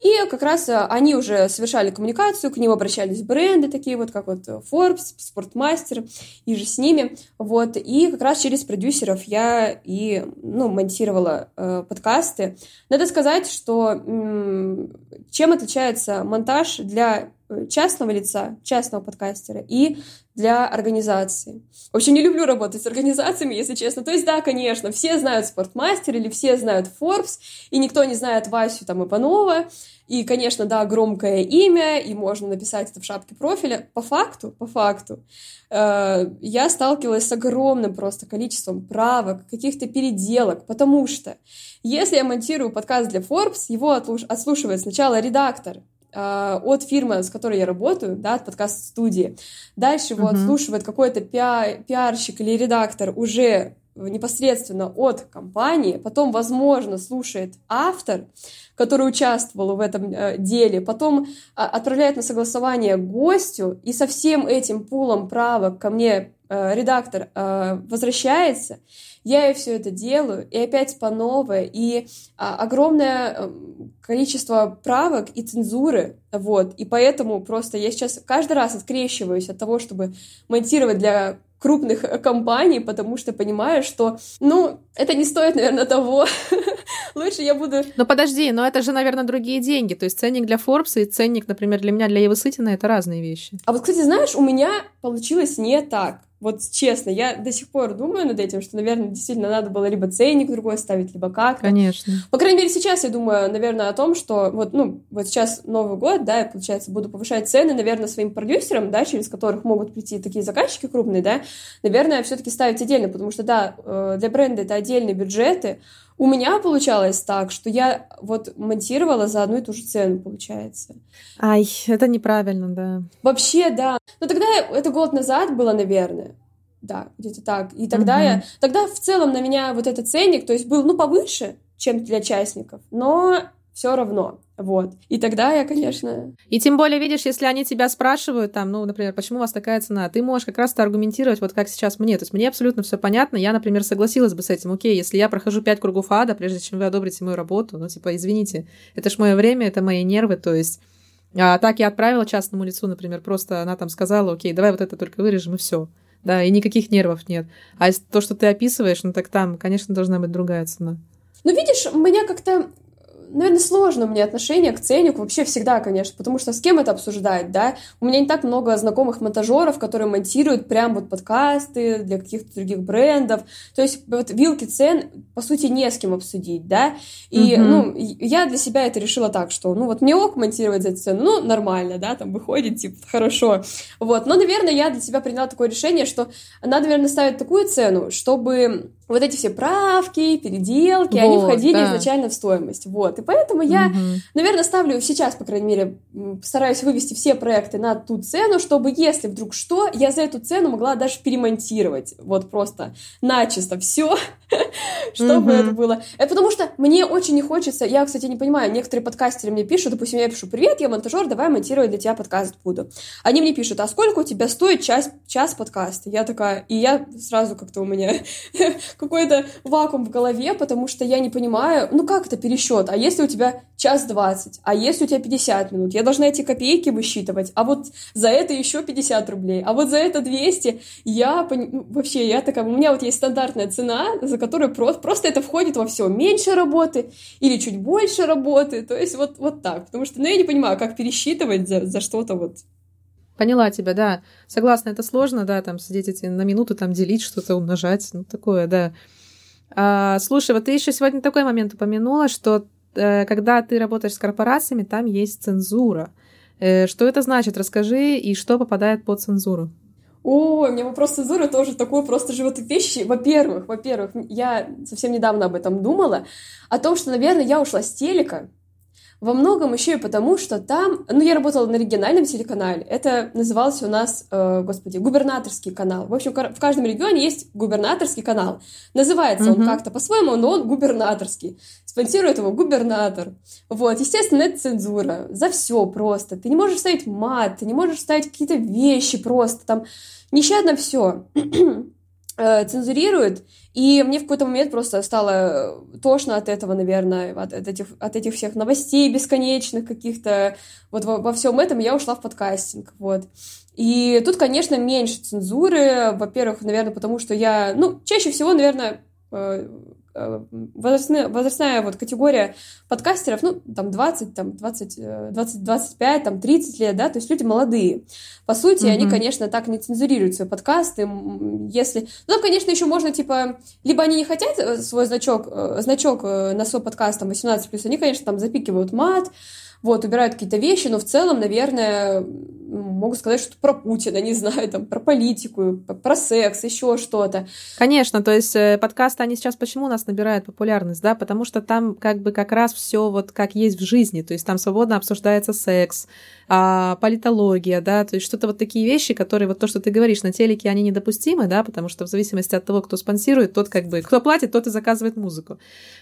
И как раз они уже совершали коммуникацию, к ним обращались бренды такие вот, как вот Forbes, Sportmaster, и же с ними, вот, и как раз через продюсеров я и, ну, монтировала э, подкасты. Надо сказать, что м- чем отличается монтаж для Э, частного лица, частного подкастера и для организации. В общем, не люблю работать с организациями, если честно. То есть, да, конечно, все знают Спортмастер или все знают Forbes, и никто не знает Васю там Ипанова. И, конечно, да, громкое имя, и можно написать это в шапке профиля. По факту, по факту, э, я сталкивалась с огромным просто количеством правок, каких-то переделок, потому что если я монтирую подкаст для Forbes, его отслушивает сначала редактор, от фирмы, с которой я работаю, да, от подкаст-студии. Дальше uh-huh. отслушивает какой-то пиар, пиарщик или редактор уже непосредственно от компании, потом, возможно, слушает автор, который участвовал в этом э, деле, потом э, отправляет на согласование гостю, и со всем этим пулом правок ко мне э, редактор э, возвращается, я и все это делаю, и опять по новой, и а, огромное э, количество правок и цензуры, вот, и поэтому просто я сейчас каждый раз открещиваюсь от того, чтобы монтировать для крупных компаний, потому что понимаю, что, ну, это не стоит, наверное, того. Лучше я буду... Но подожди, но это же, наверное, другие деньги. То есть ценник для Forbes и ценник, например, для меня, для Евы Сытина, это разные вещи. А вот, кстати, знаешь, у меня получилось не так. Вот честно, я до сих пор думаю над этим, что, наверное, действительно надо было либо ценник другой ставить, либо как. Конечно. По крайней мере, сейчас я думаю, наверное, о том, что вот, ну, вот сейчас Новый год, да, я, получается, буду повышать цены, наверное, своим продюсерам, да, через которых могут прийти такие заказчики крупные, да, наверное, все-таки ставить отдельно, потому что, да, э, для бренда это отдельные бюджеты, у меня получалось так, что я вот монтировала за одну и ту же цену, получается. Ай, это неправильно, да. Вообще, да. Но тогда это год назад было, наверное. Да, где-то так. И тогда угу. я... Тогда в целом на меня вот этот ценник, то есть был, ну, повыше, чем для частников, но все равно. Вот. И тогда я, конечно... И тем более, видишь, если они тебя спрашивают, там, ну, например, почему у вас такая цена, ты можешь как раз-то аргументировать, вот как сейчас мне. То есть мне абсолютно все понятно. Я, например, согласилась бы с этим. Окей, если я прохожу пять кругов ада, прежде чем вы одобрите мою работу, ну, типа, извините, это ж мое время, это мои нервы, то есть... А так я отправила частному лицу, например, просто она там сказала, окей, давай вот это только вырежем, и все. Да, и никаких нервов нет. А то, что ты описываешь, ну так там, конечно, должна быть другая цена. Ну, видишь, у меня как-то наверное, сложно меня отношение к ценнику вообще всегда, конечно, потому что с кем это обсуждать, да? У меня не так много знакомых монтажеров, которые монтируют прям вот подкасты для каких-то других брендов. То есть вот вилки цен, по сути, не с кем обсудить, да? И, угу. ну, я для себя это решила так, что, ну, вот мне ок монтировать за эту цену, ну, нормально, да, там выходит, типа, хорошо. Вот, но, наверное, я для себя приняла такое решение, что надо, наверное, ставить такую цену, чтобы вот эти все правки, переделки, вот, они входили да. изначально в стоимость. Вот. И поэтому я, угу. наверное, ставлю сейчас, по крайней мере, стараюсь вывести все проекты на ту цену, чтобы, если вдруг что, я за эту цену могла даже перемонтировать. Вот просто начисто все, чтобы это было. Это потому что мне очень не хочется, я, кстати, не понимаю, некоторые подкастеры мне пишут, допустим, я пишу, привет, я монтажер, давай монтировать для тебя подкаст буду. Они мне пишут, а сколько у тебя стоит час, час подкаста? Я такая, и я сразу как-то у меня какой-то вакуум в голове, потому что я не понимаю, ну как это пересчет? А если у тебя час двадцать? А если у тебя 50 минут? Я должна эти копейки высчитывать, а вот за это еще 50 рублей, а вот за это 200. Я пон... Ну, вообще, я такая, у меня вот есть стандартная цена, за которую просто, просто это входит во все. Меньше работы или чуть больше работы, то есть вот, вот так. Потому что, ну, я не понимаю, как пересчитывать за, за что-то вот Поняла тебя, да. Согласна, это сложно, да, там сидеть эти на минуту, там делить что-то, умножать, ну такое, да. А, слушай, вот ты еще сегодня такой момент упомянула, что э, когда ты работаешь с корпорациями, там есть цензура. Э, что это значит? Расскажи, и что попадает под цензуру? О, у меня вопрос цензуры тоже такой просто животопищий. Во-первых, во-первых, я совсем недавно об этом думала, о том, что, наверное, я ушла с телека, во многом еще и потому, что там... Ну, я работала на региональном телеканале. Это назывался у нас, э, господи, губернаторский канал. В общем, в каждом регионе есть губернаторский канал. Называется mm-hmm. он как-то по-своему, но он губернаторский. Спонсирует его губернатор. Вот, естественно, это цензура. За все просто. Ты не можешь ставить мат, ты не можешь ставить какие-то вещи просто. Там нещадно все. э, цензурирует, и мне в какой-то момент просто стало тошно от этого, наверное, от, от, этих, от этих всех новостей бесконечных каких-то, вот во, во всем этом я ушла в подкастинг, вот. И тут, конечно, меньше цензуры, во-первых, наверное, потому что я, ну, чаще всего, наверное, э, Э, возрастная, возрастная вот категория подкастеров, ну, там 20, там 20, 20, 25, там 30 лет, да, то есть люди молодые. По сути, mm-hmm. они, конечно, так не цензурируют свои подкасты, если... Ну, там, конечно, еще можно, типа, либо они не хотят э, свой значок, э, значок на свой подкаст, там, 18+, они, конечно, там запикивают мат, вот, убирают какие-то вещи, но в целом, наверное, могу сказать что про Путина, не знаю, там, про политику, про секс, еще что-то. Конечно, то есть э, подкасты, они сейчас почему у нас набирают популярность, да, потому что там как бы как раз все вот как есть в жизни, то есть там свободно обсуждается секс, а, политология, да, то есть что-то вот такие вещи, которые вот то, что ты говоришь, на телеке они недопустимы, да, потому что в зависимости от того, кто спонсирует, тот как бы, кто платит, тот и заказывает музыку.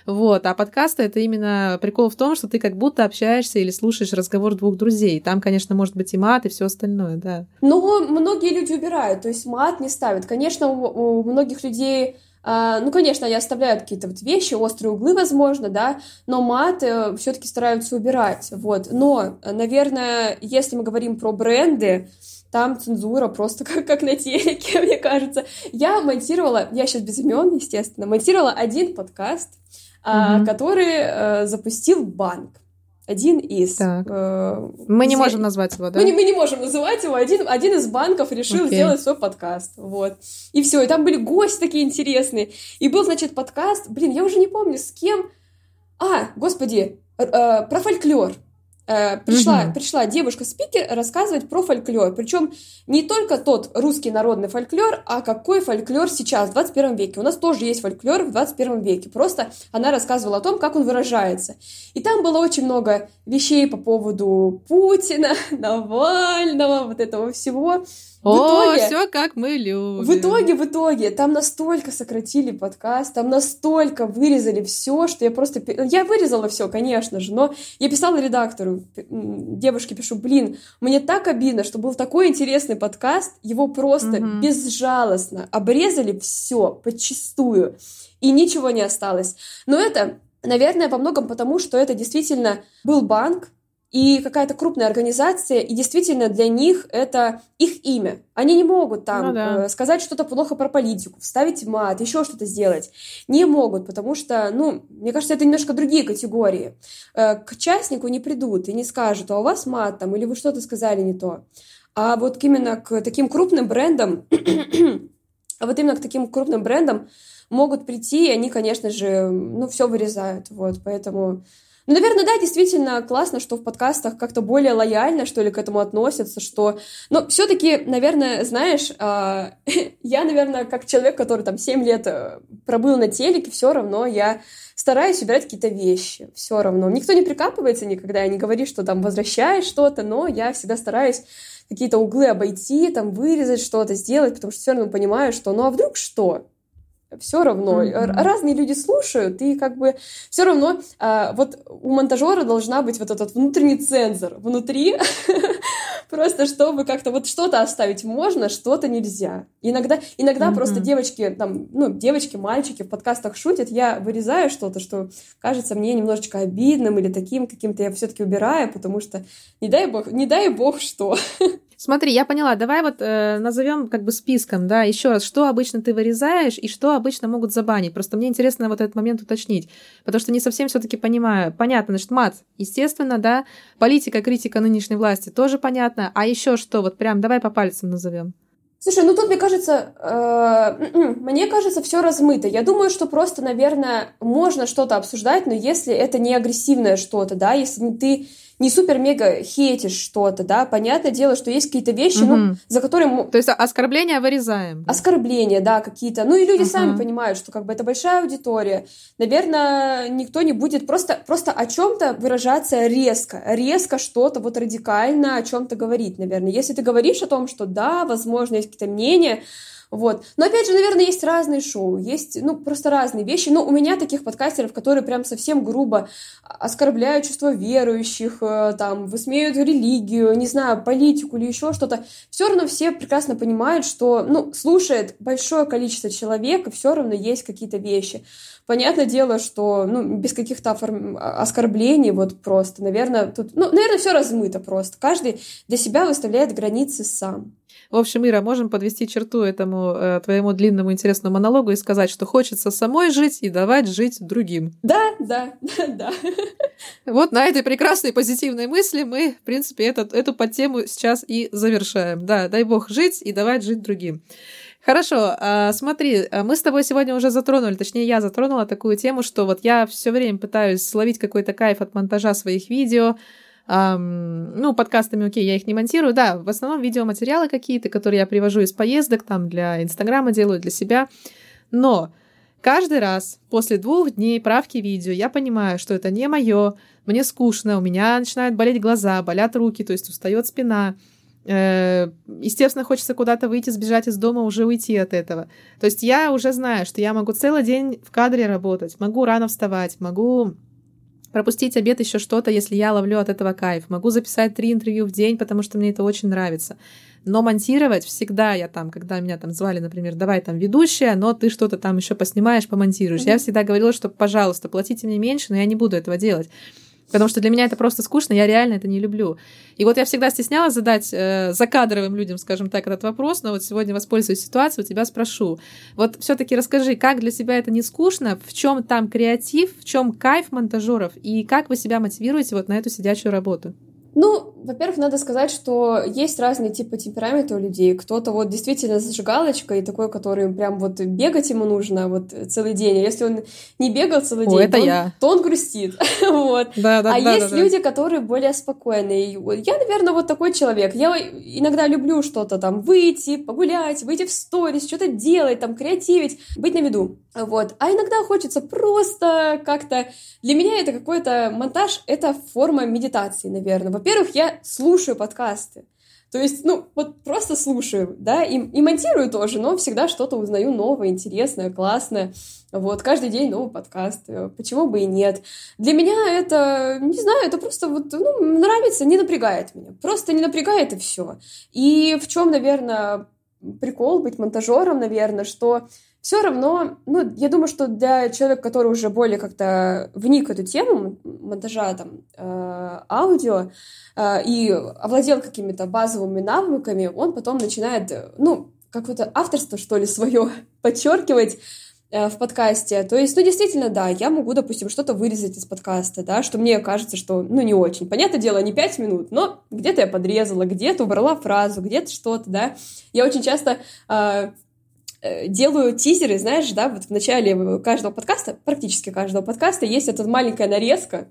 Вот, а подкасты это именно прикол в том, что ты как будто общаешься или слушаешь разговор двух друзей. Там, конечно, может быть и мат, и все остальное, да. Но многие люди убирают, то есть мат не ставят. Конечно, у, у многих людей а, ну, конечно, они оставляют какие-то вот вещи, острые углы, возможно, да, но мат э, все-таки стараются убирать, вот. Но, наверное, если мы говорим про бренды, там цензура просто как, как на телеке, мне кажется. Я монтировала, я сейчас без имен, естественно, монтировала один подкаст, mm-hmm. который э, запустил банк один из... Так. Э, мы не можем назвать его, да? Мы не, мы не можем называть его. Один, один из банков решил okay. сделать свой подкаст. Вот. И все. И там были гости такие интересные. И был, значит, подкаст... Блин, я уже не помню, с кем... А, господи, э, э, про фольклор. Э, пришла, угу. пришла девушка-спикер рассказывать про фольклор. Причем не только тот русский народный фольклор, а какой фольклор сейчас, в 21 веке. У нас тоже есть фольклор в 21 веке. Просто она рассказывала о том, как он выражается. И там было очень много вещей по поводу Путина, Навального, вот этого всего. О, все как мы любим. В итоге, в итоге, там настолько сократили подкаст, там настолько вырезали все, что я просто... Я вырезала все, конечно же, но я писала редактору, девушке пишу, блин, мне так обидно, что был такой интересный подкаст, его просто угу. безжалостно обрезали все, подчистую, и ничего не осталось. Но это, наверное, во многом потому, что это действительно был банк, и какая-то крупная организация, и действительно для них это их имя. Они не могут там ну, да. э, сказать что-то плохо про политику, вставить мат, еще что-то сделать. Не могут, потому что, ну, мне кажется, это немножко другие категории. Э, к частнику не придут и не скажут, а у вас мат там, или вы что-то сказали не то. А вот именно к таким крупным брендам, а вот именно к таким крупным брендам могут прийти, и они, конечно же, ну, все вырезают, вот, поэтому ну, наверное, да, действительно классно, что в подкастах как-то более лояльно, что ли, к этому относятся, что... Но все таки наверное, знаешь, э, я, наверное, как человек, который там 7 лет э, пробыл на телеке, все равно я стараюсь убирать какие-то вещи, все равно. Никто не прикапывается никогда, я не говорю, что там возвращаешь что-то, но я всегда стараюсь какие-то углы обойти, там вырезать что-то, сделать, потому что все равно понимаю, что ну а вдруг что? Все равно. Mm-hmm. Разные люди слушают, и как бы все равно а, вот у монтажера должна быть вот этот внутренний цензор внутри, просто чтобы как-то вот что-то оставить можно, что-то нельзя. Иногда, иногда mm-hmm. просто девочки, там, ну, девочки, мальчики в подкастах шутят, я вырезаю что-то, что кажется мне немножечко обидным или таким каким-то я все-таки убираю, потому что не дай бог, не дай бог что. Смотри, я поняла. Давай вот э, назовем как бы списком, да, еще раз, что обычно ты вырезаешь и что обычно могут забанить. Просто мне интересно вот этот момент уточнить, потому что не совсем все-таки понимаю. Понятно, значит, мат, естественно, да, политика, критика нынешней власти тоже понятно. А еще что? Вот прям давай по пальцам назовем. Слушай, ну тут, мне кажется, э, мне кажется, все размыто. Я думаю, что просто, наверное, можно что-то обсуждать, но если это не агрессивное что-то, да, если ты не супер-мега хейтишь что-то, да, понятное дело, что есть какие-то вещи, угу. ну, за которые... То есть оскорбления вырезаем. Оскорбления, да, какие-то. Ну, и люди угу. сами понимают, что как бы это большая аудитория. Наверное, никто не будет просто, просто о чем-то выражаться резко, резко что-то вот радикально о чем-то говорить, наверное. Если ты говоришь о том, что да, возможно, есть какие-то мнения, Вот. Но опять же, наверное, есть разные шоу, есть, ну, просто разные вещи. Но у меня таких подкастеров, которые прям совсем грубо оскорбляют чувство верующих, э, там, высмеют религию, не знаю, политику или еще что-то, все равно все прекрасно понимают, что, ну, слушает большое количество человек, и все равно есть какие-то вещи. Понятное дело, что, ну, без каких-то оформ... оскорблений, вот просто, наверное, тут, ну, наверное, все размыто просто. Каждый для себя выставляет границы сам. В общем, Ира, можем подвести черту этому э, твоему длинному интересному монологу и сказать, что хочется самой жить и давать жить другим. Да, да, да. Вот на этой прекрасной позитивной мысли мы, в принципе, этот, эту подтему сейчас и завершаем. Да, дай бог жить и давать жить другим. Хорошо, а, смотри, а мы с тобой сегодня уже затронули, точнее, я затронула такую тему, что вот я все время пытаюсь словить какой-то кайф от монтажа своих видео, Um, ну, подкастами, окей, я их не монтирую, да, в основном видеоматериалы какие-то, которые я привожу из поездок, там, для Инстаграма делаю, для себя, но каждый раз после двух дней правки видео я понимаю, что это не мое, мне скучно, у меня начинают болеть глаза, болят руки, то есть устает спина, э, естественно, хочется куда-то выйти, сбежать из дома, уже уйти от этого. То есть я уже знаю, что я могу целый день в кадре работать, могу рано вставать, могу пропустить обед, еще что-то, если я ловлю от этого кайф. Могу записать три интервью в день, потому что мне это очень нравится. Но монтировать всегда я там, когда меня там звали, например, давай там ведущая, но ты что-то там еще поснимаешь, помонтируешь. Mm-hmm. Я всегда говорила, что, пожалуйста, платите мне меньше, но я не буду этого делать. Потому что для меня это просто скучно, я реально это не люблю. И вот я всегда стеснялась задать э, закадровым людям, скажем так, этот вопрос, но вот сегодня воспользуюсь ситуацией, у тебя спрошу. Вот все-таки расскажи, как для себя это не скучно, в чем там креатив, в чем кайф монтажеров, и как вы себя мотивируете вот на эту сидячую работу? Ну, во-первых, надо сказать, что есть разные типы темперамента у людей. Кто-то вот действительно зажигалочка и такой, который прям вот бегать ему нужно вот целый день. А если он не бегал целый О, день, это то, я. Он, то он грустит. вот. Да, да, а да, есть да, люди, да. которые более спокойные. Я, наверное, вот такой человек. Я иногда люблю что-то там выйти, погулять, выйти в сторис, что-то делать, там креативить, быть на виду. Вот. А иногда хочется просто как-то... Для меня это какой-то монтаж, это форма медитации, наверное. Во-первых, я слушаю подкасты. То есть, ну, вот просто слушаю, да, и, и монтирую тоже, но всегда что-то узнаю новое, интересное, классное. Вот, каждый день новый подкаст. Почему бы и нет? Для меня это, не знаю, это просто вот, ну, нравится, не напрягает меня. Просто не напрягает и все. И в чем, наверное, прикол быть монтажером, наверное, что все равно, ну, я думаю, что для человека, который уже более как-то вник в эту тему монтажа там э, аудио э, и овладел какими-то базовыми навыками, он потом начинает, ну, какое-то авторство, что ли, свое подчеркивать э, в подкасте. То есть, ну, действительно, да, я могу, допустим, что-то вырезать из подкаста, да, что мне кажется, что, ну, не очень. Понятное дело, не пять минут, но где-то я подрезала, где-то убрала фразу, где-то что-то, да. Я очень часто э, делаю тизеры, знаешь, да, вот в начале каждого подкаста, практически каждого подкаста есть эта маленькая нарезка,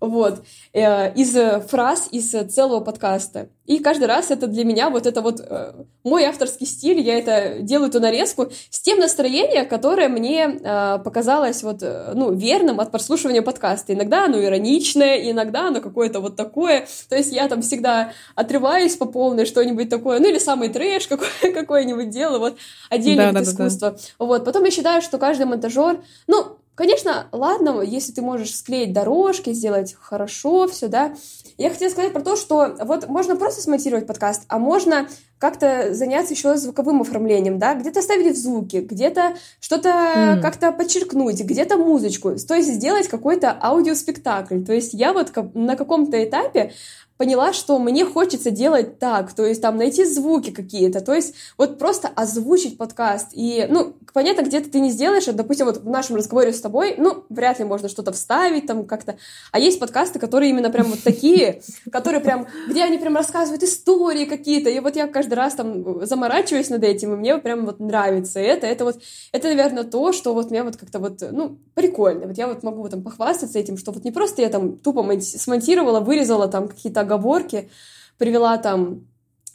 вот, э, из фраз из целого подкаста. И каждый раз это для меня вот это вот э, мой авторский стиль, я это делаю эту нарезку с тем настроением, которое мне э, показалось вот, э, ну, верным от прослушивания подкаста. Иногда оно ироничное, иногда оно какое-то вот такое, то есть я там всегда отрываюсь по полной, что-нибудь такое, ну, или самый трэш какой, какой-нибудь делаю, вот, отдельное да, да, искусство. Да, да. Вот, потом я считаю, что каждый монтажер, ну, Конечно, ладно, если ты можешь склеить дорожки, сделать хорошо все, да. Я хотела сказать про то, что вот можно просто смонтировать подкаст, а можно как-то заняться еще звуковым оформлением, да, где-то ставить звуки, где-то что-то mm. как-то подчеркнуть, где-то музычку, то есть сделать какой-то аудиоспектакль. То есть я вот на каком-то этапе поняла, что мне хочется делать так, то есть там найти звуки какие-то, то есть вот просто озвучить подкаст. И, ну, понятно, где-то ты не сделаешь, допустим, вот в нашем разговоре с тобой, ну, вряд ли можно что-то вставить там как-то. А есть подкасты, которые именно прям вот такие, которые прям, где они прям рассказывают истории какие-то, и вот я каждый раз там заморачиваюсь над этим, и мне прям вот нравится это. Это вот, это, наверное, то, что вот меня вот как-то вот, ну, прикольно. Вот я вот могу там похвастаться этим, что вот не просто я там тупо смонтировала, вырезала там какие-то оговорки, привела там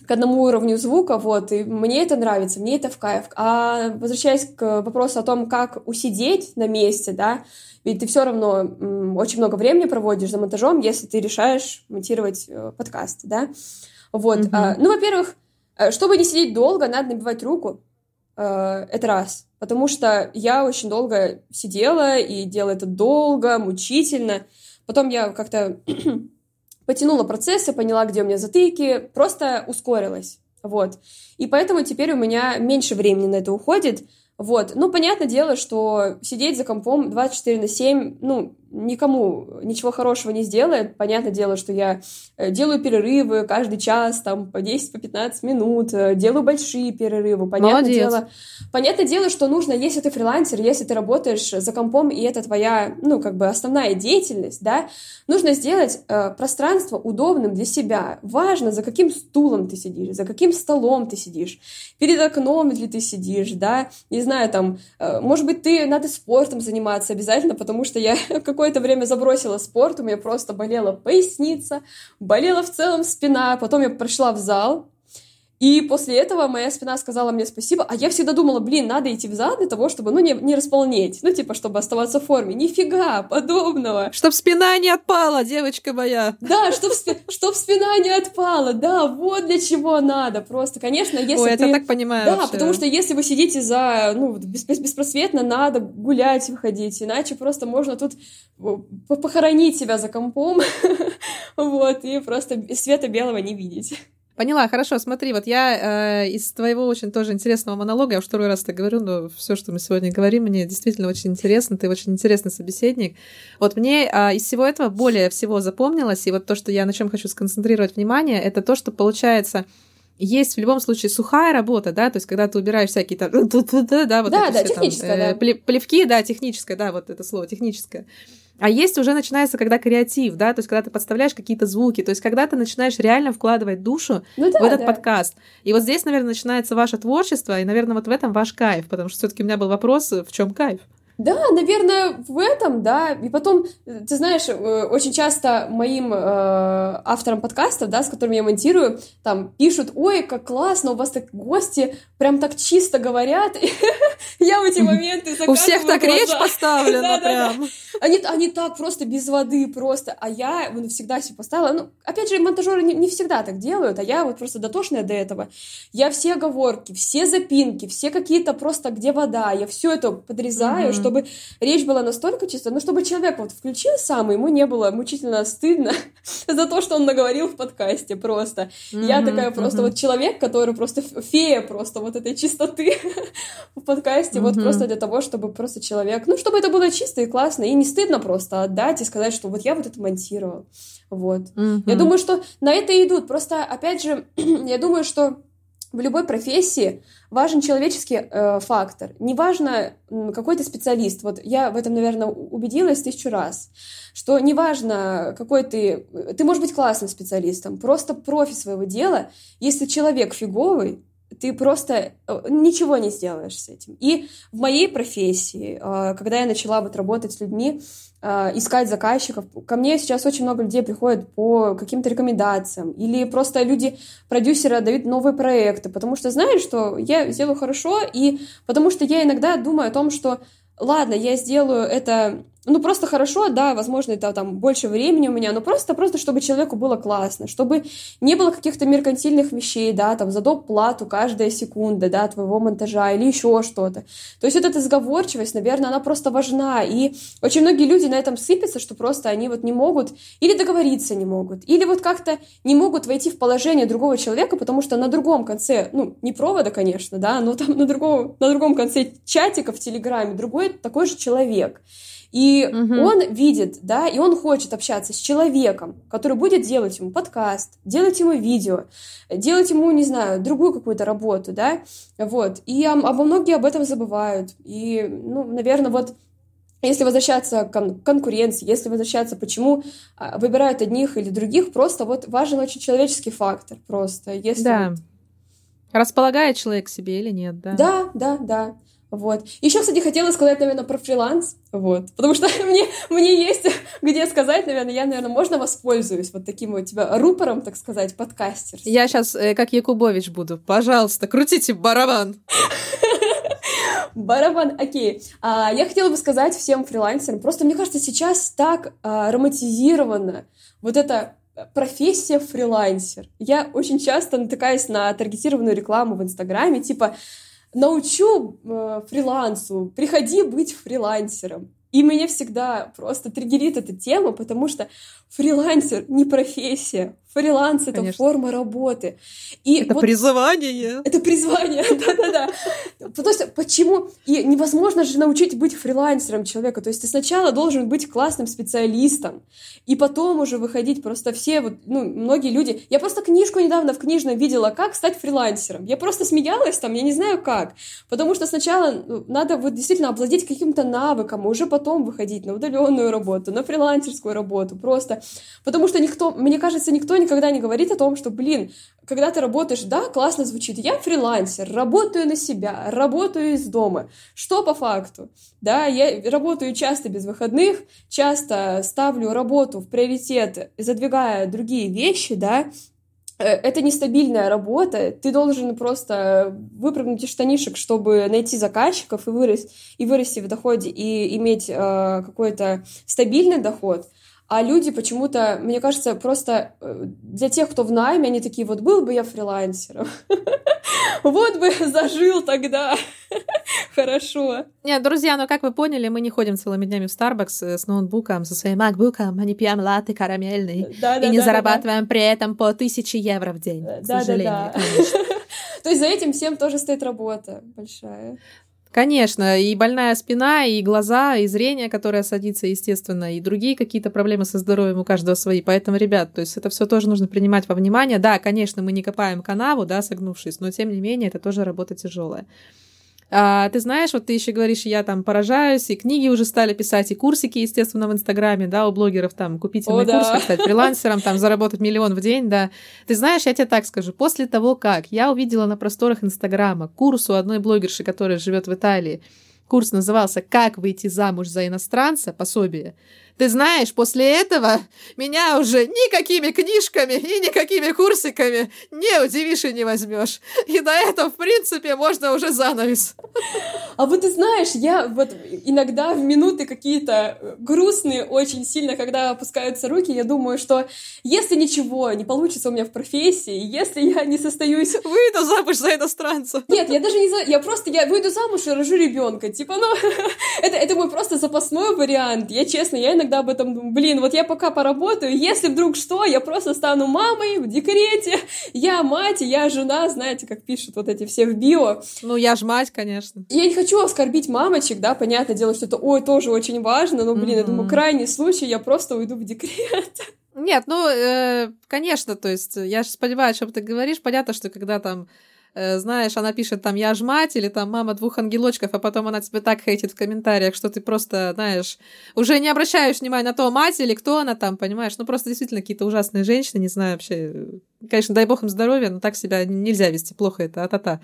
к одному уровню звука, вот, и мне это нравится, мне это в кайф. А возвращаясь к вопросу о том, как усидеть на месте, да, ведь ты все равно м, очень много времени проводишь за монтажом, если ты решаешь монтировать э, подкаст, да. Вот, mm-hmm. а, ну, во-первых, э, чтобы не сидеть долго, надо набивать руку, Э, это раз. Потому что я очень долго сидела и делала это долго, мучительно. Потом я как-то потянула процессы, поняла, где у меня затыки, просто ускорилась. Вот. И поэтому теперь у меня меньше времени на это уходит. Вот. Ну, понятное дело, что сидеть за компом 24 на 7, ну, никому ничего хорошего не сделает. Понятное дело, что я э, делаю перерывы каждый час, там, по 10, по 15 минут, э, делаю большие перерывы. Понятное Молодец. дело, понятное дело, что нужно, если ты фрилансер, если ты работаешь за компом, и это твоя, ну, как бы основная деятельность, да, нужно сделать э, пространство удобным для себя. Важно, за каким стулом ты сидишь, за каким столом ты сидишь, перед окном ли ты сидишь, да, не знаю, там, э, может быть, ты надо спортом заниматься обязательно, потому что я как какое-то время забросила спорт, у меня просто болела поясница, болела в целом спина, потом я пришла в зал, и после этого моя спина сказала мне спасибо, а я всегда думала, блин, надо идти в зал для того, чтобы, ну, не, не располнеть, ну, типа, чтобы оставаться в форме. Нифига подобного. Чтоб спина не отпала, девочка моя. Да, чтоб, чтоб спина не отпала, да, вот для чего надо. Просто, конечно, если Ой, ты... это так понимаю Да, вообще. потому что если вы сидите за, ну, бес беспросветно, надо гулять выходить, иначе просто можно тут похоронить себя за компом, вот, и просто света белого не видеть. Поняла, хорошо, смотри, вот я э, из твоего очень тоже интересного монолога, я уже второй раз это говорю, но все, что мы сегодня говорим, мне действительно очень интересно, ты очень интересный собеседник. Вот мне э, из всего этого более всего запомнилось, и вот то, что я на чем хочу сконцентрировать внимание, это то, что получается есть в любом случае сухая работа, да, то есть когда ты убираешь всякие там, да, вот да, да, техническая, там, э, да. плевки, да, техническая, да, вот это слово техническое. А есть уже начинается, когда креатив, да, то есть когда ты подставляешь какие-то звуки, то есть когда ты начинаешь реально вкладывать душу ну, да, в этот да. подкаст. И вот здесь, наверное, начинается ваше творчество, и, наверное, вот в этом ваш кайф, потому что все-таки у меня был вопрос, в чем кайф? Да, наверное, в этом, да. И потом, ты знаешь, э, очень часто моим э, авторам подкастов, да, с которыми я монтирую, там пишут, ой, как классно, у вас так гости прям так чисто говорят. Я в эти моменты У всех так речь поставлена прям. Они, так просто без воды просто. А я всегда себе поставила. Ну, опять же, монтажеры не, всегда так делают, а я вот просто дотошная до этого. Я все оговорки, все запинки, все какие-то просто где вода, я все это подрезаю, mm-hmm. Чтобы речь была настолько чистая, ну, чтобы человек вот включил сам, и ему не было мучительно стыдно за то, что он наговорил в подкасте просто. Mm-hmm. Я такая просто mm-hmm. вот человек, который просто фея просто вот этой чистоты в подкасте, mm-hmm. вот просто для того, чтобы просто человек, ну, чтобы это было чисто и классно, и не стыдно просто отдать и сказать, что вот я вот это монтировал. Вот. Mm-hmm. Я думаю, что на это идут. Просто, опять же, я думаю, что в любой профессии важен человеческий э, фактор. Неважно, какой ты специалист. Вот я в этом, наверное, убедилась тысячу раз, что неважно, какой ты... Ты можешь быть классным специалистом, просто профи своего дела. Если человек фиговый, ты просто э, ничего не сделаешь с этим. И в моей профессии, э, когда я начала вот работать с людьми, э, искать заказчиков, ко мне сейчас очень много людей приходят по каким-то рекомендациям, или просто люди, продюсеры дают новые проекты, потому что знают, что я сделаю хорошо, и потому что я иногда думаю о том, что ладно, я сделаю это ну, просто хорошо, да, возможно, это там больше времени у меня, но просто, просто, чтобы человеку было классно, чтобы не было каких-то меркантильных вещей, да, там, за доп. плату каждая секунда, да, твоего монтажа или еще что-то. То есть вот эта сговорчивость, наверное, она просто важна, и очень многие люди на этом сыпятся, что просто они вот не могут или договориться не могут, или вот как-то не могут войти в положение другого человека, потому что на другом конце, ну, не провода, конечно, да, но там на другом, на другом конце чатика в Телеграме другой такой же человек. И угу. он видит, да, и он хочет общаться с человеком, который будет делать ему подкаст, делать ему видео, делать ему, не знаю, другую какую-то работу, да, вот. И обо многие об этом забывают. И, ну, наверное, вот если возвращаться к кон- конкуренции, если возвращаться, почему а, выбирают одних или других, просто вот важен очень человеческий фактор просто. Если да. Вот... Располагает человек себе или нет, да? Да, да, да. Вот. Еще, кстати, хотела сказать, наверное, про фриланс. Вот. Потому что мне, мне есть где сказать, наверное, я, наверное, можно воспользуюсь вот таким вот тебя рупором, так сказать, подкастер. Я сейчас э, как Якубович буду. Пожалуйста, крутите барабан. Барабан, окей. А, я хотела бы сказать всем фрилансерам, просто мне кажется, сейчас так а, романтизировано вот эта профессия фрилансер. Я очень часто натыкаюсь на таргетированную рекламу в Инстаграме, типа научу э, фрилансу, приходи быть фрилансером. И меня всегда просто триггерит эта тема, потому что фрилансер не профессия, фриланс это Конечно. форма работы. И это вот призвание. Это призвание, да-да-да. Потому что почему? И невозможно же научить быть фрилансером человека. То есть ты сначала должен быть классным специалистом, и потом уже выходить просто все, вот, ну, многие люди... Я просто книжку недавно в книжном видела, как стать фрилансером. Я просто смеялась там, я не знаю как. Потому что сначала ну, надо вот действительно обладать каким-то навыком, и уже потом выходить на удаленную работу, на фрилансерскую работу, просто. Потому что никто, мне кажется, никто никогда не говорит о том, что, блин, когда ты работаешь, да, классно звучит, я фрилансер, работаю на себя, работаю из дома. Что по факту? Да, я работаю часто без выходных, часто ставлю работу в приоритет, задвигая другие вещи, да, это нестабильная работа, ты должен просто выпрыгнуть из штанишек, чтобы найти заказчиков и вырасти, и вырасти в доходе, и иметь э, какой-то стабильный доход – а люди почему-то, мне кажется, просто э, для тех, кто в найме, они такие, вот был бы я фрилансером. Вот бы зажил тогда. Хорошо. Нет, друзья, ну как вы поняли, мы не ходим целыми днями в Starbucks э, с ноутбуком, со своим макбуком, мы не пьем латте карамельный да, да, и не да, зарабатываем да. при этом по тысяче евро в день, да, к сожалению, да, да. То есть за этим всем тоже стоит работа большая. Конечно, и больная спина, и глаза, и зрение, которое садится, естественно, и другие какие-то проблемы со здоровьем у каждого свои. Поэтому, ребят, то есть это все тоже нужно принимать во внимание. Да, конечно, мы не копаем канаву, да, согнувшись, но тем не менее это тоже работа тяжелая. А, ты знаешь, вот ты еще говоришь, я там поражаюсь, и книги уже стали писать, и курсики, естественно, в Инстаграме, да, у блогеров там купить мой да. курс, стать фрилансером, там заработать миллион в день, да. Ты знаешь, я тебе так скажу, после того, как я увидела на просторах Инстаграма курс у одной блогерши, которая живет в Италии, курс назывался «Как выйти замуж за иностранца», пособие, ты знаешь, после этого меня уже никакими книжками и никакими курсиками не удивишь и не возьмешь. И на этом, в принципе, можно уже занавес. А вот ты знаешь, я вот иногда в минуты какие-то грустные очень сильно, когда опускаются руки, я думаю, что если ничего не получится у меня в профессии, если я не состоюсь... Выйду замуж за иностранца. Нет, я даже не за... Я просто, я выйду замуж и рожу ребенка. Типа, ну, это, это мой просто запасной вариант. Я честно, я иногда иногда об этом думаю, блин, вот я пока поработаю, если вдруг что, я просто стану мамой в декрете, я мать, я жена, знаете, как пишут вот эти все в био. Ну, я ж мать, конечно. Я не хочу оскорбить мамочек, да, понятное дело, что это, ой, тоже очень важно, но, блин, mm-hmm. я думаю, крайний случай, я просто уйду в декрет. Нет, ну, э, конечно, то есть я же понимаю, о чем ты говоришь. Понятно, что когда там знаешь, она пишет там «я ж мать» или там «мама двух ангелочков», а потом она тебе так хейтит в комментариях, что ты просто, знаешь, уже не обращаешь внимания на то, мать или кто она там, понимаешь? Ну, просто действительно какие-то ужасные женщины, не знаю вообще. Конечно, дай бог им здоровья, но так себя нельзя вести, плохо это, а-та-та.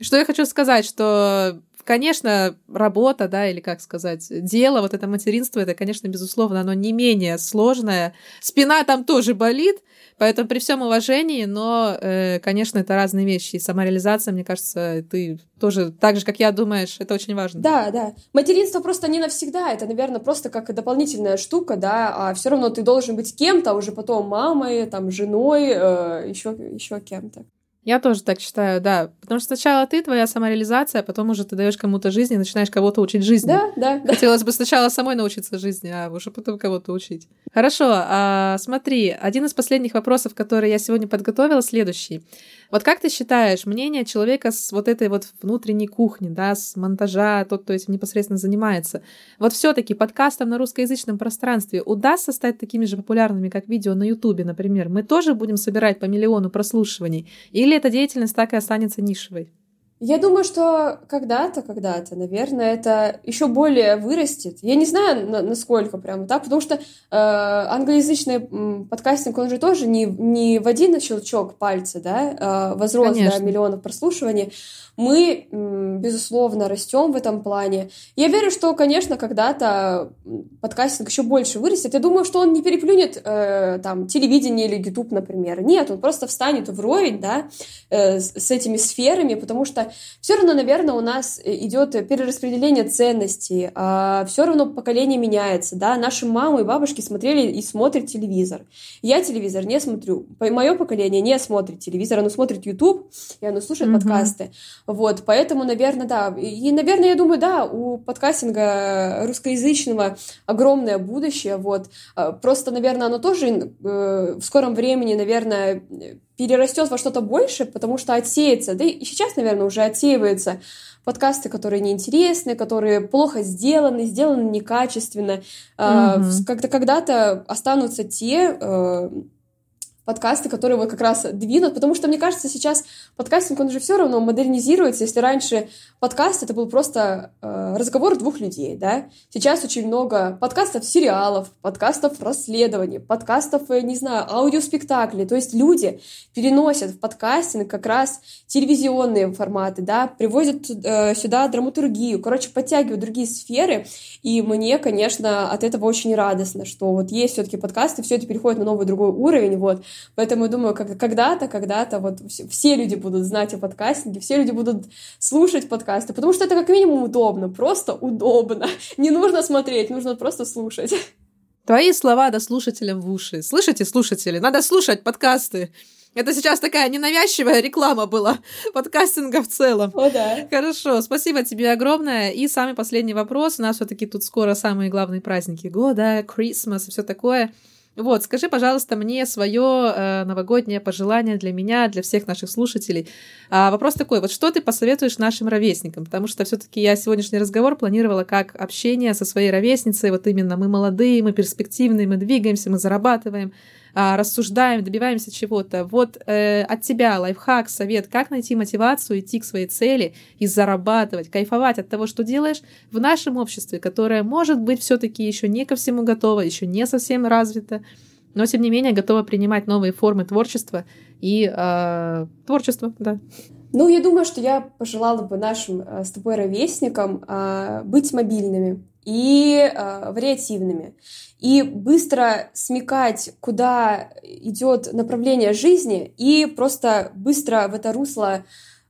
Что я хочу сказать, что Конечно, работа, да, или как сказать, дело, вот это материнство, это, конечно, безусловно, оно не менее сложное. Спина там тоже болит, поэтому при всем уважении, но, э, конечно, это разные вещи. И самореализация, мне кажется, ты тоже так же, как я, думаешь, это очень важно. Да, да. Материнство просто не навсегда, это, наверное, просто как дополнительная штука, да, а все равно ты должен быть кем-то, а уже потом мамой, там, женой, э, еще, еще кем-то. Я тоже так считаю, да. Потому что сначала ты, твоя самореализация, а потом уже ты даешь кому-то жизнь и начинаешь кого-то учить жизни. Да, да. Хотелось бы сначала самой научиться жизни, а уже потом кого-то учить. Хорошо, а, смотри, один из последних вопросов, которые я сегодня подготовила, следующий. Вот как ты считаешь, мнение человека с вот этой вот внутренней кухни, да, с монтажа, тот, кто этим непосредственно занимается, вот все таки подкастом на русскоязычном пространстве удастся стать такими же популярными, как видео на Ютубе, например? Мы тоже будем собирать по миллиону прослушиваний? Или эта деятельность так и останется нишевой? Я думаю, что когда-то, когда-то, наверное, это еще более вырастет. Я не знаю, на, насколько прямо так, потому что э, англоязычный подкастинг, он же тоже не, не в один щелчок пальца, да, э, возрос до миллионов прослушиваний. Мы, безусловно, растем в этом плане. Я верю, что, конечно, когда-то подкастинг еще больше вырастет. Я думаю, что он не переплюнет э, там телевидение или YouTube, например. Нет, он просто встанет вровень, да, э, с, с этими сферами, потому что все равно, наверное, у нас идет перераспределение ценностей, а все равно поколение меняется, да, наши мамы и бабушки смотрели и смотрят телевизор. Я телевизор не смотрю, мое поколение не смотрит телевизор, оно смотрит YouTube, и оно слушает mm-hmm. подкасты, вот, поэтому, наверное, да, и, наверное, я думаю, да, у подкастинга русскоязычного огромное будущее, вот, а, просто, наверное, оно тоже э, в скором времени, наверное, перерастет во что-то больше, потому что отсеется, да и сейчас, наверное, уже отсеивается подкасты, которые неинтересны, которые плохо сделаны, сделаны некачественно. Mm-hmm. Когда когда-то останутся те э, подкасты, которые вот как раз двинут, потому что, мне кажется, сейчас подкастинг, он же все равно модернизируется. Если раньше подкаст это был просто э, разговор двух людей, да, сейчас очень много подкастов сериалов, подкастов расследований, подкастов, э, не знаю, аудиоспектаклей, то есть люди переносят в подкастинг как раз телевизионные форматы, да, привозят э, сюда драматургию, короче, подтягивают другие сферы, и мне, конечно, от этого очень радостно, что вот есть все-таки подкасты, все это переходит на новый другой уровень, вот, Поэтому я думаю, как, когда-то, когда-то вот все, все люди будут знать о подкастинге, все люди будут слушать подкасты, потому что это как минимум удобно, просто удобно. Не нужно смотреть, нужно просто слушать. Твои слова до слушателям в уши. Слышите, слушатели? Надо слушать подкасты. Это сейчас такая ненавязчивая реклама была подкастинга в целом. О, да. Хорошо, спасибо тебе огромное. И самый последний вопрос. У нас все-таки тут скоро самые главные праздники года, Крисмас и все такое. Вот, скажи, пожалуйста, мне свое э, новогоднее пожелание для меня, для всех наших слушателей. А, вопрос такой: вот что ты посоветуешь нашим ровесникам? Потому что все-таки я сегодняшний разговор планировала как общение со своей ровесницей. Вот именно мы молодые, мы перспективные, мы двигаемся, мы зарабатываем рассуждаем, добиваемся чего-то. Вот э, от тебя лайфхак, совет, как найти мотивацию идти к своей цели и зарабатывать, кайфовать от того, что делаешь в нашем обществе, которое может быть все-таки еще не ко всему готово, еще не совсем развито, но тем не менее готово принимать новые формы творчества и э, творчества, да. Ну, я думаю, что я пожелала бы нашим э, с тобой ровесникам э, быть мобильными и э, вариативными и быстро смекать, куда идет направление жизни, и просто быстро в это русло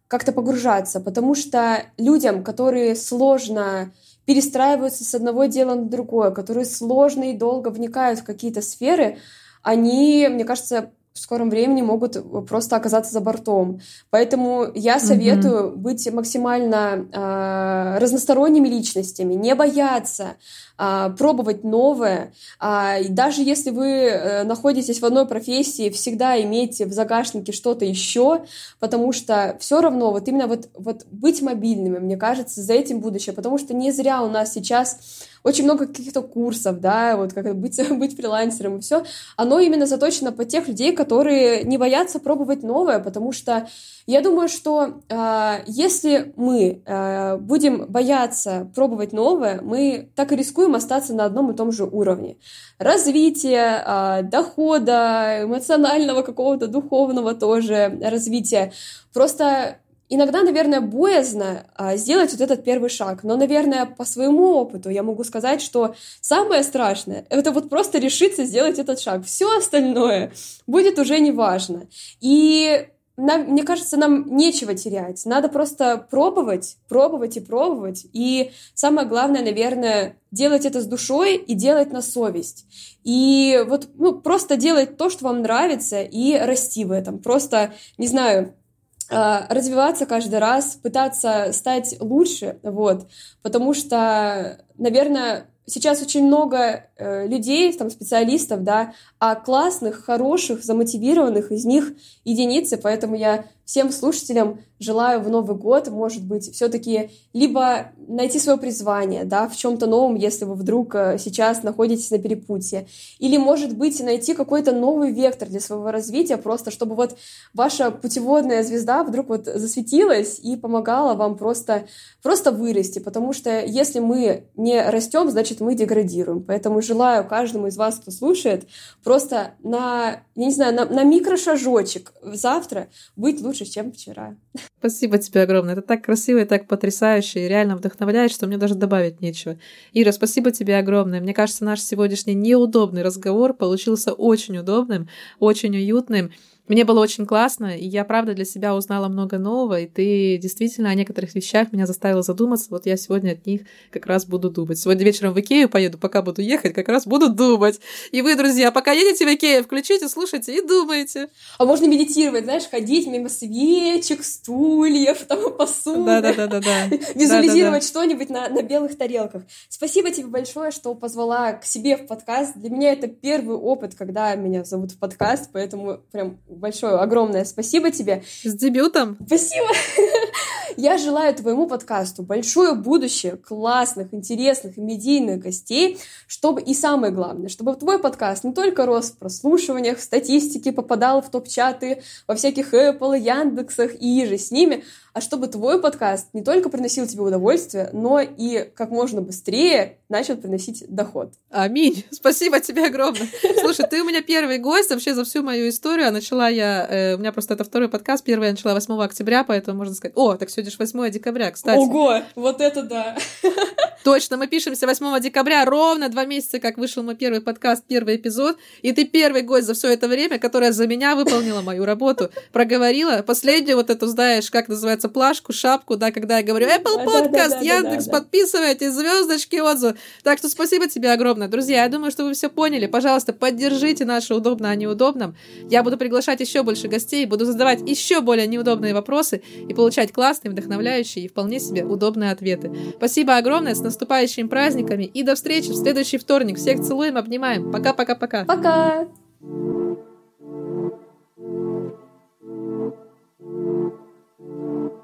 как-то погружаться, потому что людям, которые сложно перестраиваются с одного дела на другое, которые сложно и долго вникают в какие-то сферы, они, мне кажется, в скором времени могут просто оказаться за бортом. Поэтому я советую mm-hmm. быть максимально э, разносторонними личностями, не бояться, а, пробовать новое. А, и даже если вы э, находитесь в одной профессии, всегда имейте в загашнике что-то еще, потому что все равно вот именно вот, вот быть мобильными, мне кажется, за этим будущее, потому что не зря у нас сейчас очень много каких-то курсов, да, вот как быть, быть фрилансером и все, оно именно заточено под тех людей, которые не боятся пробовать новое, потому что я думаю, что э, если мы э, будем бояться пробовать новое, мы так и рискуем остаться на одном и том же уровне. Развития, э, дохода, эмоционального какого-то, духовного тоже развития. Просто иногда, наверное, боязно а, сделать вот этот первый шаг. Но, наверное, по своему опыту я могу сказать, что самое страшное — это вот просто решиться сделать этот шаг. Все остальное будет уже неважно. И нам, мне кажется, нам нечего терять. Надо просто пробовать, пробовать и пробовать. И самое главное, наверное, делать это с душой и делать на совесть. И вот ну, просто делать то, что вам нравится, и расти в этом. Просто, не знаю, развиваться каждый раз, пытаться стать лучше, вот, потому что, наверное, сейчас очень много э, людей, там, специалистов, да, а классных, хороших, замотивированных из них единицы, поэтому я всем слушателям желаю в Новый год, может быть, все-таки либо найти свое призвание, да, в чем-то новом, если вы вдруг э, сейчас находитесь на перепутье, или, может быть, найти какой-то новый вектор для своего развития, просто чтобы вот ваша путеводная звезда вдруг вот засветилась и помогала вам просто, просто вырасти, потому что если мы не растем, значит, мы деградируем. Поэтому желаю каждому из вас, кто слушает, просто на, не знаю, на, на микрошажочек завтра быть лучше, чем вчера. Спасибо тебе огромное. Это так красиво и так потрясающе, и реально вдохновляет, что мне даже добавить нечего. Ира, спасибо тебе огромное. Мне кажется, наш сегодняшний неудобный разговор получился очень удобным, очень уютным. Мне было очень классно, и я, правда, для себя узнала много нового, и ты действительно о некоторых вещах меня заставила задуматься. Вот я сегодня от них как раз буду думать. Сегодня вечером в Икею поеду, пока буду ехать, как раз буду думать. И вы, друзья, пока едете в Икею, включите, слушайте и думайте. А можно медитировать, знаешь, ходить мимо свечек, стульев, там, посуды. Да-да-да-да. Визуализировать что-нибудь на, на белых тарелках. Спасибо тебе большое, что позвала к себе в подкаст. Для меня это первый опыт, когда меня зовут в подкаст, поэтому прям большое, огромное спасибо тебе. С дебютом. Спасибо. Я желаю твоему подкасту большое будущее, классных, интересных и медийных гостей, чтобы и самое главное, чтобы твой подкаст не только рос в прослушиваниях, в статистике, попадал в топ-чаты во всяких Apple, Яндексах и же с ними, а чтобы твой подкаст не только приносил тебе удовольствие, но и как можно быстрее начал приносить доход. Аминь. Спасибо тебе огромное. Слушай, ты у меня первый гость вообще за всю мою историю. А начала я... Э, у меня просто это второй подкаст. Первый я начала 8 октября, поэтому можно сказать... О, так сегодня же 8 декабря, кстати. Ого! Вот это да! Точно, мы пишемся 8 декабря, ровно два месяца, как вышел мой первый подкаст, первый эпизод. И ты первый гость за все это время, которая за меня выполнила мою работу, проговорила. Последнюю вот эту, знаешь, как называется, кажется, плашку, шапку, да, когда я говорю Apple Podcast, Яндекс, подписывайтесь, звездочки, отзывы. Так что спасибо тебе огромное. Друзья, я думаю, что вы все поняли. Пожалуйста, поддержите наше удобно о неудобном. Я буду приглашать еще больше гостей, буду задавать еще более неудобные вопросы и получать классные, вдохновляющие и вполне себе удобные ответы. Спасибо огромное, с наступающими праздниками и до встречи в следующий вторник. Всех целуем, обнимаем. Пока-пока-пока. Пока! -пока -пока. Пока. you.